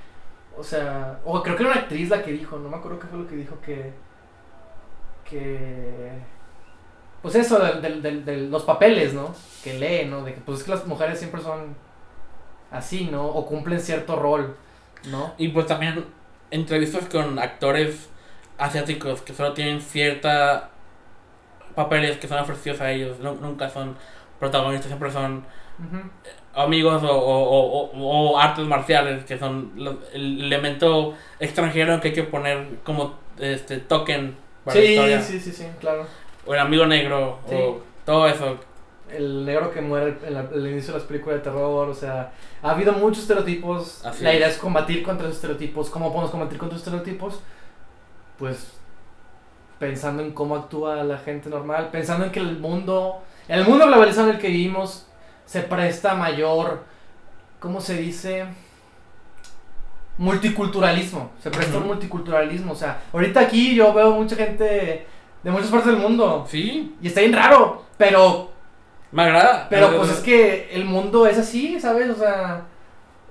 o sea, o creo que era una actriz la que dijo, no me acuerdo qué fue lo que dijo que, que pues eso, de, los papeles, ¿no? Que lee, ¿no? De que pues es que las mujeres siempre son así, ¿no? O cumplen cierto rol, ¿no? y pues también entrevistas con actores asiáticos que solo tienen cierta papeles que son ofrecidos a ellos, nu- nunca son protagonistas, siempre son Ujú. amigos o, o, o- o- artes marciales, que son los- el elemento extranjero que hay que poner como este token para la Sí, historia. sí, sí, sí, claro. O el amigo negro, Sí. o todo eso. El negro que muere en la- el inicio de las películas de terror, o sea, ha habido muchos estereotipos. Así la idea es combatir contra esos estereotipos. ¿Cómo podemos combatir contra esos estereotipos? Pues pensando en cómo actúa la gente normal, pensando en que el mundo, el mundo globalizado en el que vivimos, se presta mayor, ¿cómo se dice? Multiculturalismo. Se presta un multiculturalismo. O sea, ahorita aquí yo veo mucha gente de muchas partes del mundo. Sí, Y está bien raro, pero me agrada. pero pues es que el mundo es así, ¿sabes? O sea,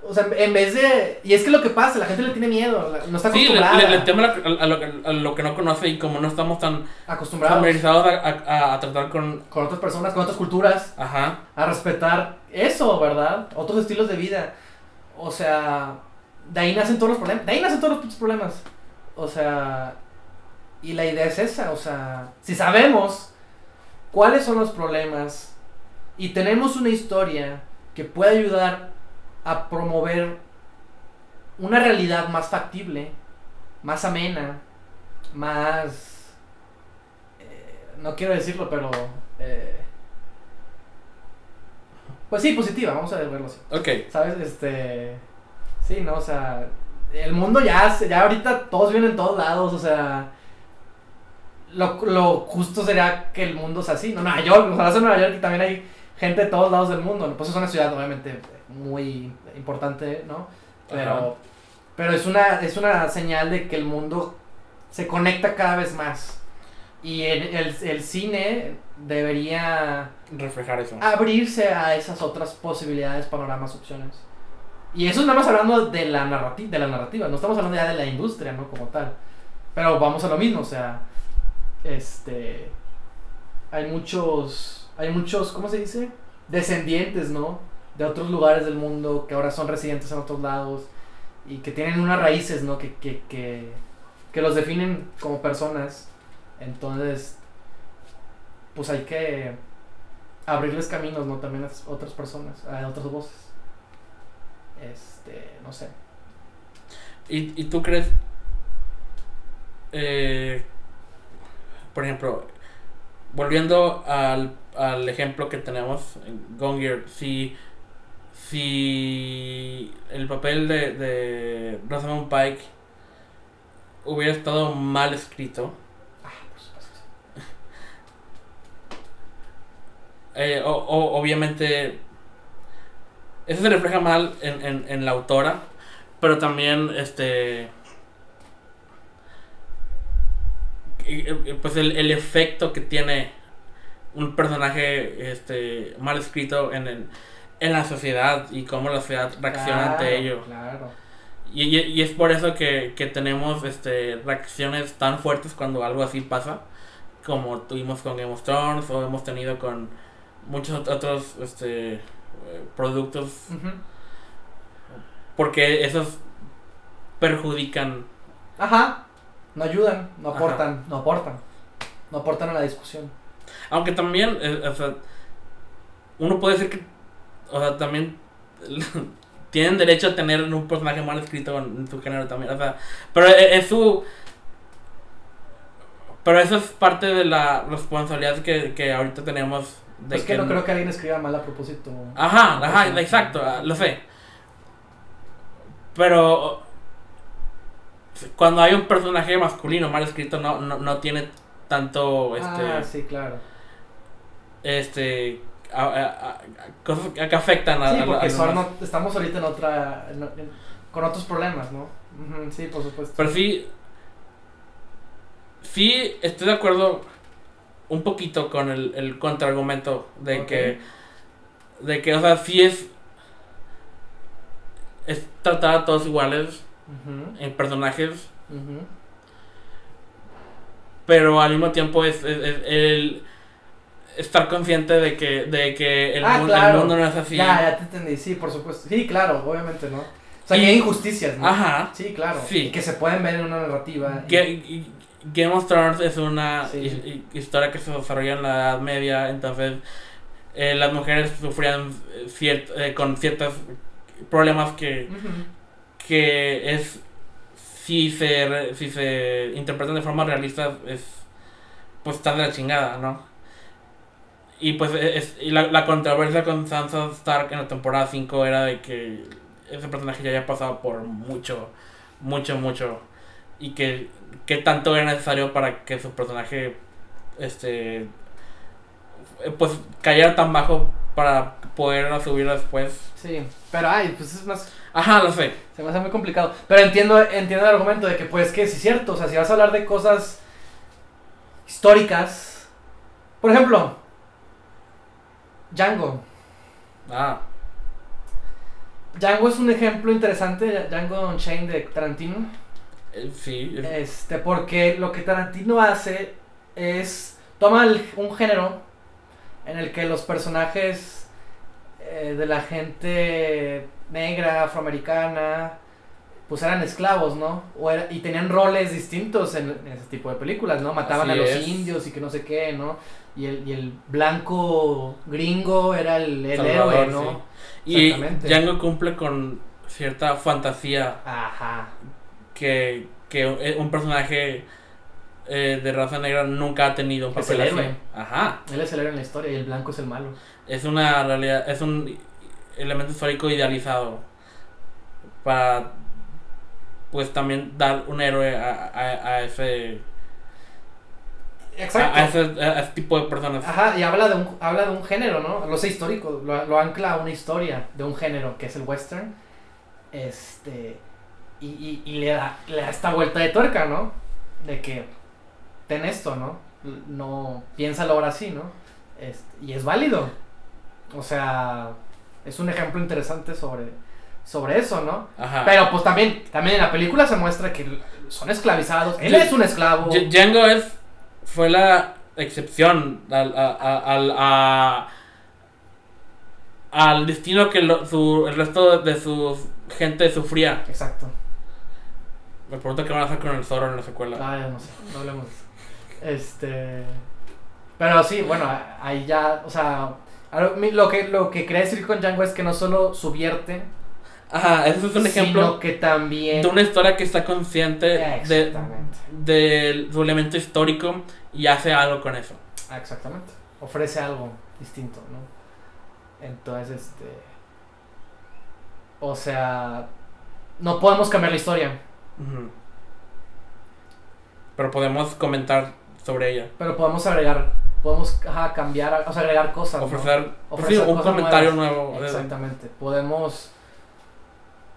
o sea, en vez de... Y es que lo que pasa, la gente le tiene miedo, la- no está Sí, le, acostumbrada. le- le teme a, lo- a lo, que- a lo que no conoce y como no estamos tan acostumbrados familiarizados a, a- a tratar con... con otras personas, con otras culturas, Ajá, a respetar eso, ¿verdad? Otros estilos de vida. O sea, de ahí nacen todos los problemas. De ahí nacen todos los problemas. O sea, y la idea es esa, o sea, si sabemos cuáles son los problemas y tenemos una historia que puede ayudar a promover una realidad más factible, más amena, más... eh, no quiero decirlo, pero... eh, pues sí, positiva, vamos a verlo así. ok. ¿Sabes? Este. Sí, no, o sea. El mundo ya, ya ahorita todos viven en todos lados, o sea. Lo, lo justo sería que el mundo sea así, ¿no? Nueva York, ojalá sea Nueva York y también hay gente de todos lados del mundo. Pues es una ciudad, obviamente, muy importante, ¿no? Pero. Ajá. Pero es una, es una señal de que el mundo se conecta cada vez más. Y el, el, el cine debería Reflejar eso. abrirse a esas otras posibilidades, panoramas, opciones. Y eso es nada más hablando de la, narrati de la narrativa, no estamos hablando ya de la industria, ¿no? Como tal. Pero vamos a lo mismo, o sea, este... Hay muchos, hay muchos, ¿cómo se dice? Descendientes, ¿no? De otros lugares del mundo que ahora son residentes en otros lados y que tienen unas raíces, ¿no? Que, que, que, que los definen como personas. Entonces, pues hay que abrirles caminos, ¿no? También a otras personas, a otras voces. Este, no sé. ¿Y, y tú crees, eh, por ejemplo, volviendo al, al ejemplo que tenemos en Gone Girl, si, si el papel de, de Rosamund Pike hubiera estado mal escrito, Ah, por supuesto. [laughs] eh, o, o- obviamente eso se refleja mal en, en, en la autora, pero también este eh, eh, pues el, el efecto que tiene un personaje este mal escrito en, el- en la sociedad y cómo la sociedad reacciona Claro, ante ello. Claro. Y, y- y es por eso que, que tenemos este, reacciones tan fuertes cuando algo así pasa, como tuvimos con Game of Thrones o hemos tenido con muchos ot- otros este, eh, productos, Ujú. porque esos perjudican. Ajá. No ayudan, no Ajá. aportan, no aportan. No aportan a la discusión. Aunque también, eh, o sea, uno puede decir que, o sea, también [laughs] tienen derecho a tener un personaje mal escrito en, su género también, o sea, pero e- es, su... Pero eso es parte de la responsabilidad que, que ahorita tenemos. De es que, no creo que alguien escriba mal a propósito. Ajá, ajá, exacto, lo sé. Pero cuando hay un personaje masculino mal escrito no, no, no tiene tanto este Ah, sí, claro. este a- a- a- cosas que afectan a, Sí, porque son, no- estamos ahorita en otra. en- en- con otros problemas, ¿no? Sí, por supuesto. Pero sí sí estoy de acuerdo un poquito con el, el contraargumento de que de que o sea sí es es tratar a todos iguales en personajes pero al mismo tiempo es, es- es el estar consciente de que de que el, Ah, mundo, claro. el mundo no es así Ya, ya te entendí, sí, por supuesto. Sí, claro, obviamente, ¿no? O sea, Y- que hay injusticias, ¿no? ajá Sí, claro. Sí. Que se pueden ver en una narrativa. y- Game of Thrones es una Sí. historia que se desarrolla en la Edad Media, entonces eh, las mujeres sufrían eh, ciert- eh, con ciertos problemas que, que es si se si se interpretan de forma realista es pues está de la chingada, ¿no? Y pues e, es, y la, la controversia con Sansa Stark en la temporada 5 era de que ese personaje ya había pasado por mucho, mucho, mucho. Y que, que tanto era necesario para que su personaje este pues cayera tan bajo para poder subir después. Sí, pero ay, pues es más. Ajá, lo sé. Se me hace muy complicado. Pero entiendo, entiendo el argumento de que, pues, que sí es cierto. O sea, si vas a hablar de cosas históricas. Por ejemplo, Django. Ah, Django es un ejemplo interesante. Django Unchained de Tarantino. eh, sí. es- Este, porque lo que Tarantino hace es. Toma el- un género en el que los personajes eh, de la gente negra, afroamericana, pues eran esclavos, ¿no? O era- y tenían roles distintos en, en ese tipo de películas, ¿no? Mataban Así a los es. indios y que no sé qué, ¿no? Y el, y el blanco gringo era el, el Salvador, héroe, ¿no? Y Exactamente. Django cumple con cierta fantasía Ajá. que, que un personaje eh, de raza negra nunca ha tenido un Es papel el así. héroe. Ajá. Él es el héroe en la historia y el blanco es el malo. Es una realidad, es un elemento histórico idealizado para pues también dar un héroe a, a, a ese a, a ese a ese tipo de personas. Ajá, y habla de un, habla de un género, ¿no? Lo sé histórico, lo, lo ancla a una historia de un género que es el western. Este. Y, y, y le, da, le da esta vuelta de tuerca, ¿no? De que. Ten esto, ¿no? No. Piénsalo ahora sí, ¿no? Este, y es válido. O sea. Es un ejemplo interesante sobre. Sobre eso, ¿no? Ajá. Pero pues también, también en la película se muestra que son esclavizados. Él Yo- es un esclavo. Django es fue la excepción al, al, a- al destino que lo- su, el resto de su gente sufría. Exacto. Me pregunto qué van a hacer con el Zorro en la secuela. Ah, ya no sé, no hablemos de eso. Este. Pero sí, bueno, ahí ya, o sea, lo que, lo que quería decir con Django es que no solo subvierte, Ajá, ese es un ejemplo sino que también. de una historia que está consciente de, su elemento histórico y hace algo con eso. Ah, exactamente. Ofrece algo distinto, ¿no? Entonces, este. O sea, no podemos cambiar la historia. Pero podemos comentar sobre ella. pero podemos agregar, podemos ajá, cambiar, o sea, agregar cosas. ¿no? Ofrecer, Ofrecer sí, un cosas comentario nuevas. nuevo. Exactamente. Podemos.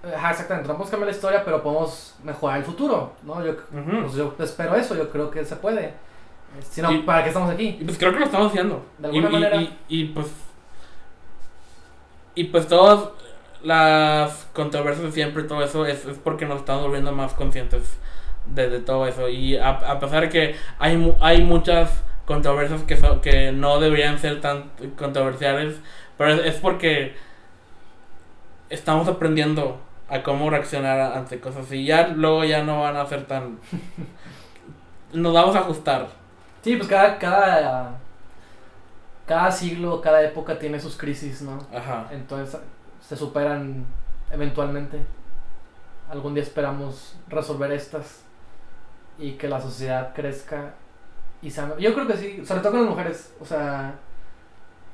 Ajá, exactamente. No podemos cambiar la historia, pero podemos mejorar el futuro, ¿no? Yo, pues yo espero eso, yo creo que se puede. Si no, Y- ¿para qué estamos aquí? Y pues creo que lo estamos haciendo. De alguna y, manera. y- y, pues. Y pues todos. las controversias de siempre y todo eso es, es porque nos estamos volviendo más conscientes de, de todo eso. Y a, a pesar de que hay, hay muchas controversias que, que no deberían ser tan controversiales, pero es, es porque estamos aprendiendo a cómo reaccionar ante cosas y ya luego ya no van a ser tan... [laughs] Nos vamos a ajustar. Sí, pues cada, cada, cada siglo, cada época tiene sus crisis, ¿no? Ajá. Entonces se superan eventualmente. Algún día esperamos resolver estas y que la sociedad crezca y sea... Yo creo que sí, sobre todo con las mujeres. O sea,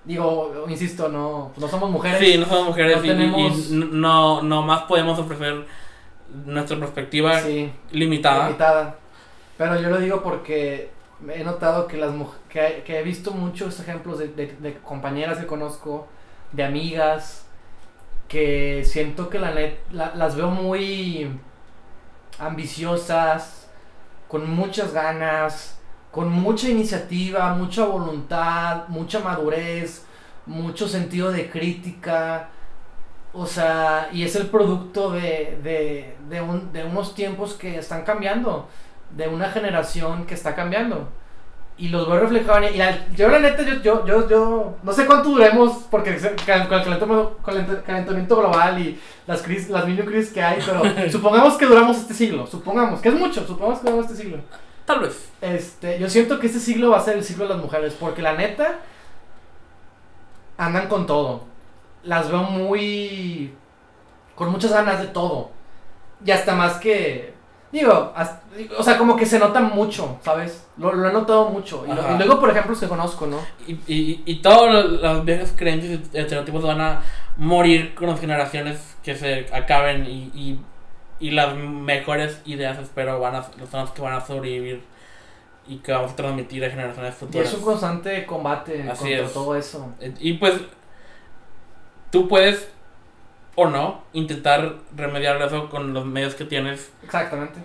digo, insisto, no, no somos mujeres. Sí, no somos mujeres no y- tenemos- y no, no más podemos ofrecer nuestra perspectiva Sí, limitada. limitada. Pero yo lo digo porque he notado que las que, que he visto muchos ejemplos de, de- de compañeras que conozco, de amigas, que siento que la net, la- las veo muy ambiciosas, con muchas ganas, con mucha iniciativa, mucha voluntad, mucha madurez, mucho sentido de crítica. O sea, y es el producto de, de, de, un- de unos tiempos que están cambiando, de una generación que está cambiando. Y los veo reflejados. en- Y la- yo, la neta, yo, yo, yo, yo no sé cuánto duremos, porque con el calentamiento, calent- calentamiento global y las crisis, las mini crisis que hay, pero [laughs] supongamos que duramos este siglo, supongamos, que es mucho, supongamos que duramos este siglo. Tal vez. Este, yo siento que este siglo va a ser el siglo de las mujeres, porque la neta andan con todo. Las veo muy con muchas ganas de todo. Y hasta más que digo, hasta- o sea, como que se nota mucho, ¿sabes? Lo, lo he notado mucho. Y, lo- Ajá. y luego, por ejemplo, los que conozco, ¿no? Y, y, y todos los, los viejos creencias y estereotipos van a morir con las generaciones que se acaben y, y, y las mejores ideas, espero, van a, son las que van a sobrevivir y que vamos a transmitir a generaciones Y futuras. es un constante combate Así contra es. todo eso. Y pues tú puedes o no intentar remediar eso con los medios que tienes, Exactamente.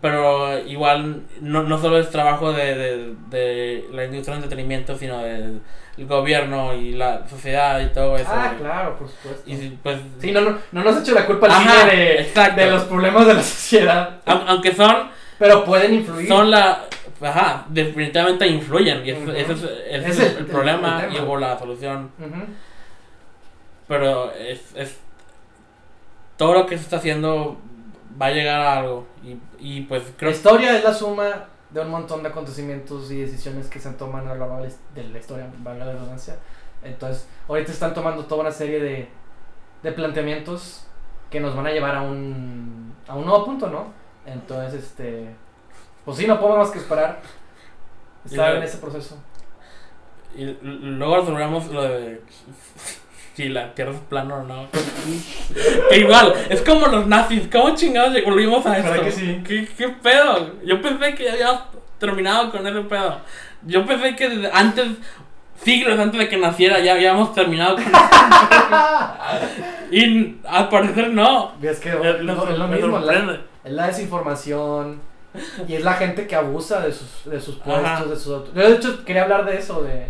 Pero igual no, no solo es trabajo de, de, de la industria del entretenimiento, sino del el gobierno y la sociedad y todo eso. Ah, claro, por supuesto. Y pues, Sí, no, no, no nos eche la culpa Ajá, de, de los problemas de la sociedad. au- aunque son, Pero pueden influir. son la... Ajá, definitivamente influyen y ese es, ese Es es el, problema el y tema. o la solución. Pero es, es. Todo lo que se está haciendo va a llegar a algo. Y, y pues creo La historia es la suma de un montón de acontecimientos y decisiones que se toman a lo largo de la historia, valga la redundancia. Entonces, ahorita están tomando toda una serie de, de planteamientos que nos van a llevar a un, a un nuevo punto, ¿no? Entonces, este. Pues sí, no podemos más que esperar. Estar en ese proceso. Y luego resolvemos lo de si la tierra es plana o no. que igual, es como los nazis. ¿Cómo chingados volvimos a ¿Verdad esto? que sí? ¿Qué, ¿Qué pedo? Yo pensé que ya habíamos terminado con ese pedo. Yo pensé que antes, siglos antes de que naciera, ya habíamos terminado con [laughs] Y al parecer no. Es que es lo, es lo me mismo, la, es la desinformación. Y es la gente que abusa de sus, de sus puestos, Ajá. de sus Yo, de hecho, quería hablar de eso, de...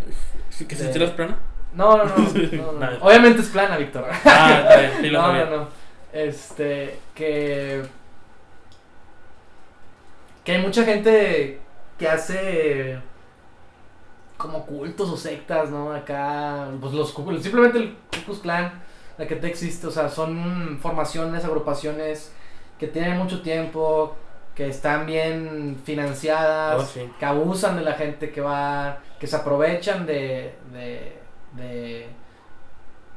¿Que si de- tierra es plana? No, no, no. [laughs] no, no. Vale. Obviamente es plana, Víctor. Ah, está bien, sí lo [laughs] no, sabía. no, no. Este, que... Que hay mucha gente que hace como cultos o sectas, ¿no? Acá, pues los simplemente el Ku Klan, la que te existe, o sea, son formaciones, agrupaciones que tienen mucho tiempo, que están bien financiadas, Oh, sí. que abusan de la gente que va, que se aprovechan de, de, de,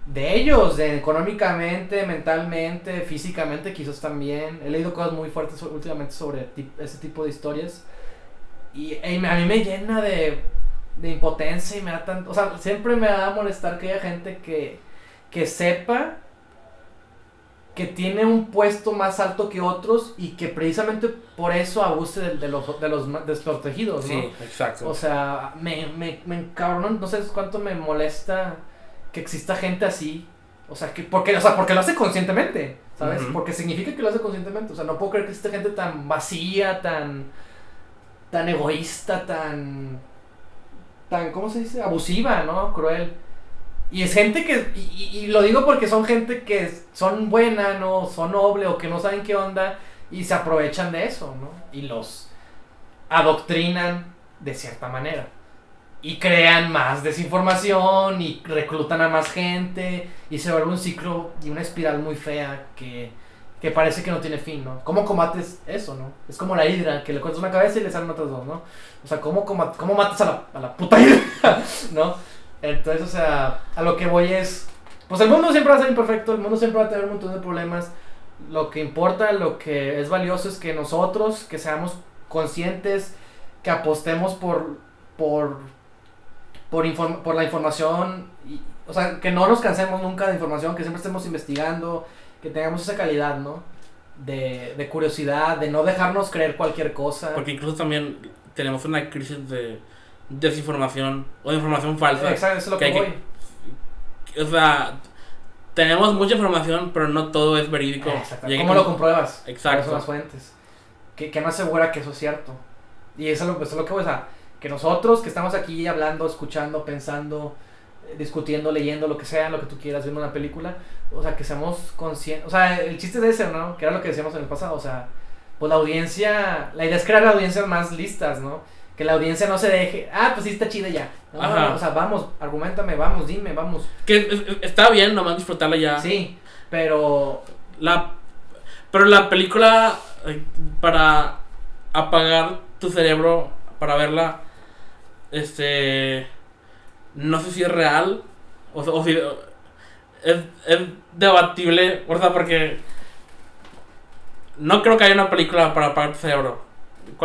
de ellos, de económicamente, mentalmente, físicamente, quizás también. He leído cosas muy fuertes últimamente sobre ese tipo de historias. Y a mí me llena de, de impotencia y me da tanto, o sea, siempre me va a molestar que haya gente que, que sepa que tiene un puesto más alto que otros y que precisamente por eso abuse de, de los, de los desprotegidos, ¿no? Sí, exacto. O sea, me, me, me encabrona, no sé cuánto me molesta que exista gente así. O sea, que, porque, o sea, porque lo hace conscientemente, ¿sabes? Porque significa que lo hace conscientemente. O sea, no puedo creer que exista gente tan vacía, tan, tan egoísta, tan, tan, ¿cómo se dice? Abusiva, ¿no? Cruel. Y es gente que, y, y- lo digo porque son gente que son buena, ¿no? Son noble o que no saben qué onda y se aprovechan de eso, ¿no? Y los adoctrinan de cierta manera. Y crean más desinformación y reclutan a más gente y se vuelve un ciclo y una espiral muy fea que, que parece que no tiene fin, ¿no? ¿Cómo combates eso, no? Es como la hidra, que le cortas una cabeza y le salen otras dos, ¿no? O sea, ¿cómo, cómo matas a la, a la puta hidra? [laughs] ¿No? Entonces, o sea, a lo que voy es, pues el mundo siempre va a ser imperfecto, el mundo siempre va a tener un montón de problemas. Lo que importa, lo que es valioso es que nosotros, que seamos conscientes, que apostemos por, por, por, inform- por la información, o sea, que no nos cansemos nunca de información, que siempre estemos investigando, que tengamos esa calidad, ¿no? De, de curiosidad, de no dejarnos creer cualquier cosa. Porque incluso también tenemos una crisis de desinformación o información falsa. Exacto, eso es lo que que, voy. O sea, tenemos mucha información, pero no todo es verídico. ¿Cómo que- lo compruebas? Exacto. ¿Cuáles son las fuentes? ¿Qué, qué me asegura que eso es cierto? Y eso es lo, eso es lo que voy, o sea, que nosotros que estamos aquí hablando, escuchando, pensando, eh, discutiendo, leyendo, lo que sea, lo que tú quieras, viendo una película, o sea, que seamos conscientes, o sea, el chiste de ese, ¿no? Que era lo que decíamos en el pasado, o sea, pues la audiencia, la idea es crear audiencias más listas, ¿no? Que la audiencia no se deje, ah, pues sí está chida ya. No, no, Ajá. no, o sea, vamos, argumentame, vamos, dime, vamos. Que es- es- está bien nomás disfrutarla ya. Sí, pero La, pero la película, eh, para apagar tu cerebro, para verla, este. No sé si es real. O, o si. Es, es debatible. O sea, porque. No creo que haya una película para apagar tu cerebro.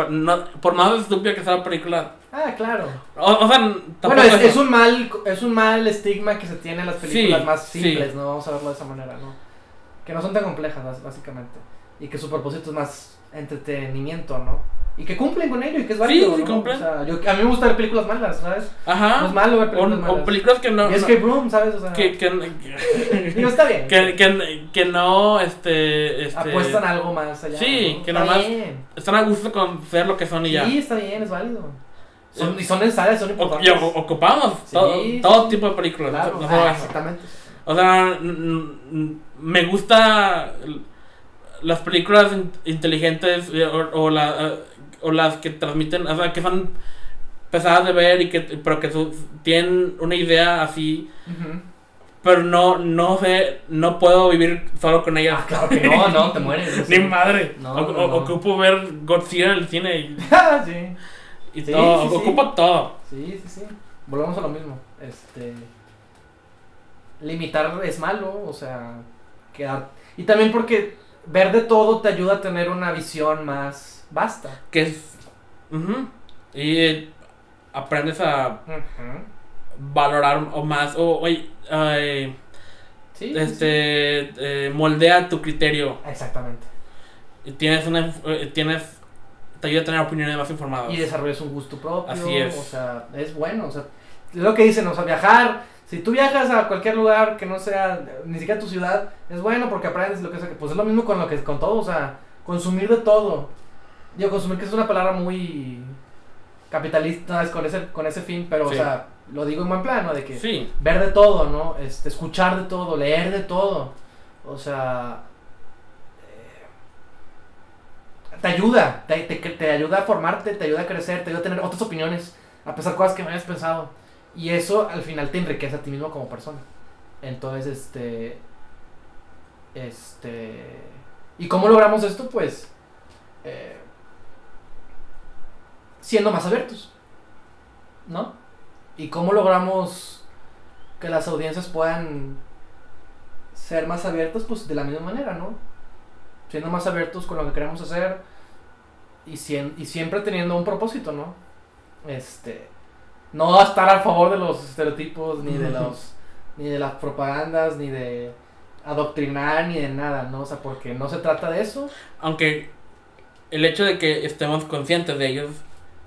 No- por más estúpida que sea la película. Ah, claro. O, o sea, Bueno, es, un mal es un mal estigma que se tiene en las películas Sí, más sí. simples, ¿no? Vamos a verlo de esa manera, ¿no? Que no son tan complejas, básicamente. Y que su propósito es más entretenimiento, ¿no? Y que cumplen con ello y que es válido, sí, ¿no? cumplen. O sea, yo, a mí me gusta ver películas malas, ¿sabes? Ajá. No es malo ver o, películas malas. o películas que no. y no- Escape Room, ¿sabes? O sea, que, que, [laughs] digo, está bien. que, que, que no este, este Apuestan algo más allá. Sí, ¿no? que nomás- bien. están a gusto con ser lo que son y ya. Sí, está bien, es válido. Son, y son necesarias, son O- importantes. y o- ocupamos Sí, todo, sí, todo sí. tipo de películas. Claro, no ah, solo eso. exactamente. O sea, me gusta las películas in- inteligentes eh, o, o, la, eh, o las que transmiten, o sea, que son pesadas de ver y que pero que su- tienen una idea así, pero no no sé, no puedo vivir solo con ellas. Ah, claro que no, no, te mueres. [laughs] Ni madre. No, O- no. Ocupo ver Godzilla en el cine y, [laughs] Ah, sí. y Sí, todo. Ocupo todo. Sí, sí, sí. Volvemos a lo mismo. Este. Limitar es malo, o sea. Quedar. Y también porque ver de todo te ayuda a tener una visión más vasta. Que es. Y eh, aprendes a valorar o más. O, oye, ay, Sí. sí, este. eh, moldea tu criterio. Exactamente. Y tienes una. eh, tienes. Te ayuda a tener opiniones más informadas. Y desarrollas un gusto propio. Así es. O sea, es bueno. O sea, es lo que dicen, o sea, viajar. Si tú viajas a cualquier lugar que no sea ni siquiera tu ciudad, es bueno porque aprendes lo que sea. Pues es lo mismo con lo que con todo, o sea, consumir de todo. Digo, consumir que es una palabra muy capitalista es con ese con ese fin, pero Sí. o sea, lo digo en buen plano de que Sí. ver de todo, ¿no? Este, escuchar de todo, leer de todo. O sea, eh, te ayuda, te, te, te ayuda a formarte, te ayuda a crecer, te ayuda a tener otras opiniones, a pesar de cosas que no hayas pensado. Y eso al final te enriquece a ti mismo como persona. Entonces, este... Este... ¿Y cómo logramos esto? Pues... eh, siendo más abiertos. ¿No? ¿Y cómo logramos que las audiencias puedan ser más abiertas? Pues de la misma manera, ¿no? Siendo más abiertos con lo que queremos hacer y, y siempre teniendo un propósito, ¿no? Este, no estar a favor de los estereotipos, ni de los, ni de las propagandas, ni de adoctrinar, ni de nada, ¿no? O sea, porque no se trata de eso. Aunque el hecho de que estemos conscientes de ellos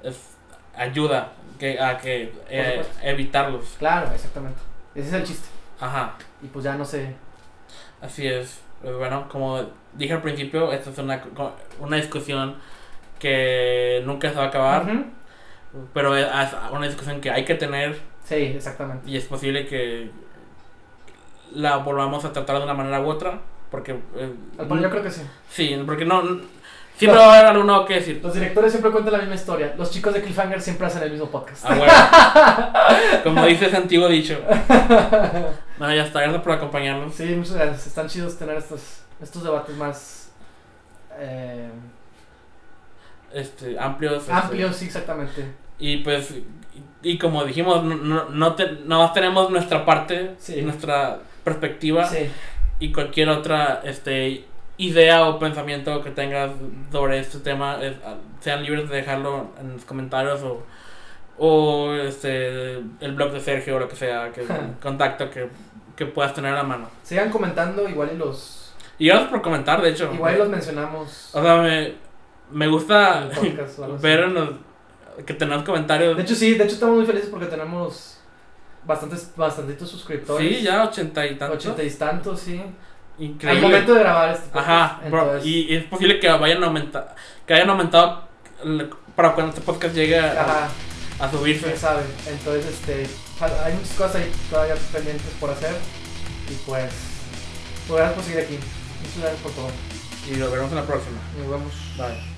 es- ayuda que, a que eh, evitarlos. Claro, exactamente. Ese es el chiste. Ajá. Y pues ya no sé. Así es. Pues bueno, como dije al principio, esta es una, una discusión que nunca se va a acabar. Pero es una discusión que hay que tener Sí, exactamente. y es posible que, la volvamos a tratar de una manera u otra. Porque. eh, yo creo que sí. Sí, porque no. Siempre va a haber algo nuevo que decir. Los directores siempre cuentan la misma historia. Los chicos de Cliffhanger siempre hacen el mismo podcast. Ah, bueno. [laughs] Como dice ese antiguo dicho. Bueno, ya está. Gracias por acompañarnos. Sí, muchas gracias. Están chidos tener estos, estos debates más eh, Este, amplios. este, amplios, sí, exactamente. Y pues, y, y como dijimos, no, no, no, te- nada más tenemos nuestra parte Sí. y nuestra perspectiva Sí, y cualquier otra este, idea o pensamiento que tengas sobre este tema, es- ah, sean libres de dejarlo en los comentarios o, o este, el blog de Sergio o lo que sea, que contacto que, que puedas tener a la mano. sigan comentando, igual y los, Y gracias por comentar, de hecho. igual y los mencionamos O sea, me, me gusta podcast ver en los, que tenemos comentarios. De hecho, sí, de hecho estamos muy felices porque tenemos bastantes, bastantitos suscriptores. Sí, ya ochenta y tantos. Ochenta y tantos, sí. Increíble. Al momento de grabar este podcast. Ajá, bro, entonces, y es posible que vayan aumentar, que hayan aumentado para cuando este podcast llegue a, a subirse. quién sabe. Entonces, este, hay muchas cosas ahí todavía pendientes por hacer. Y pues, pues gracias por seguir aquí. Muchas gracias por todo. Y nos veremos en la próxima. Nos vemos. Bye.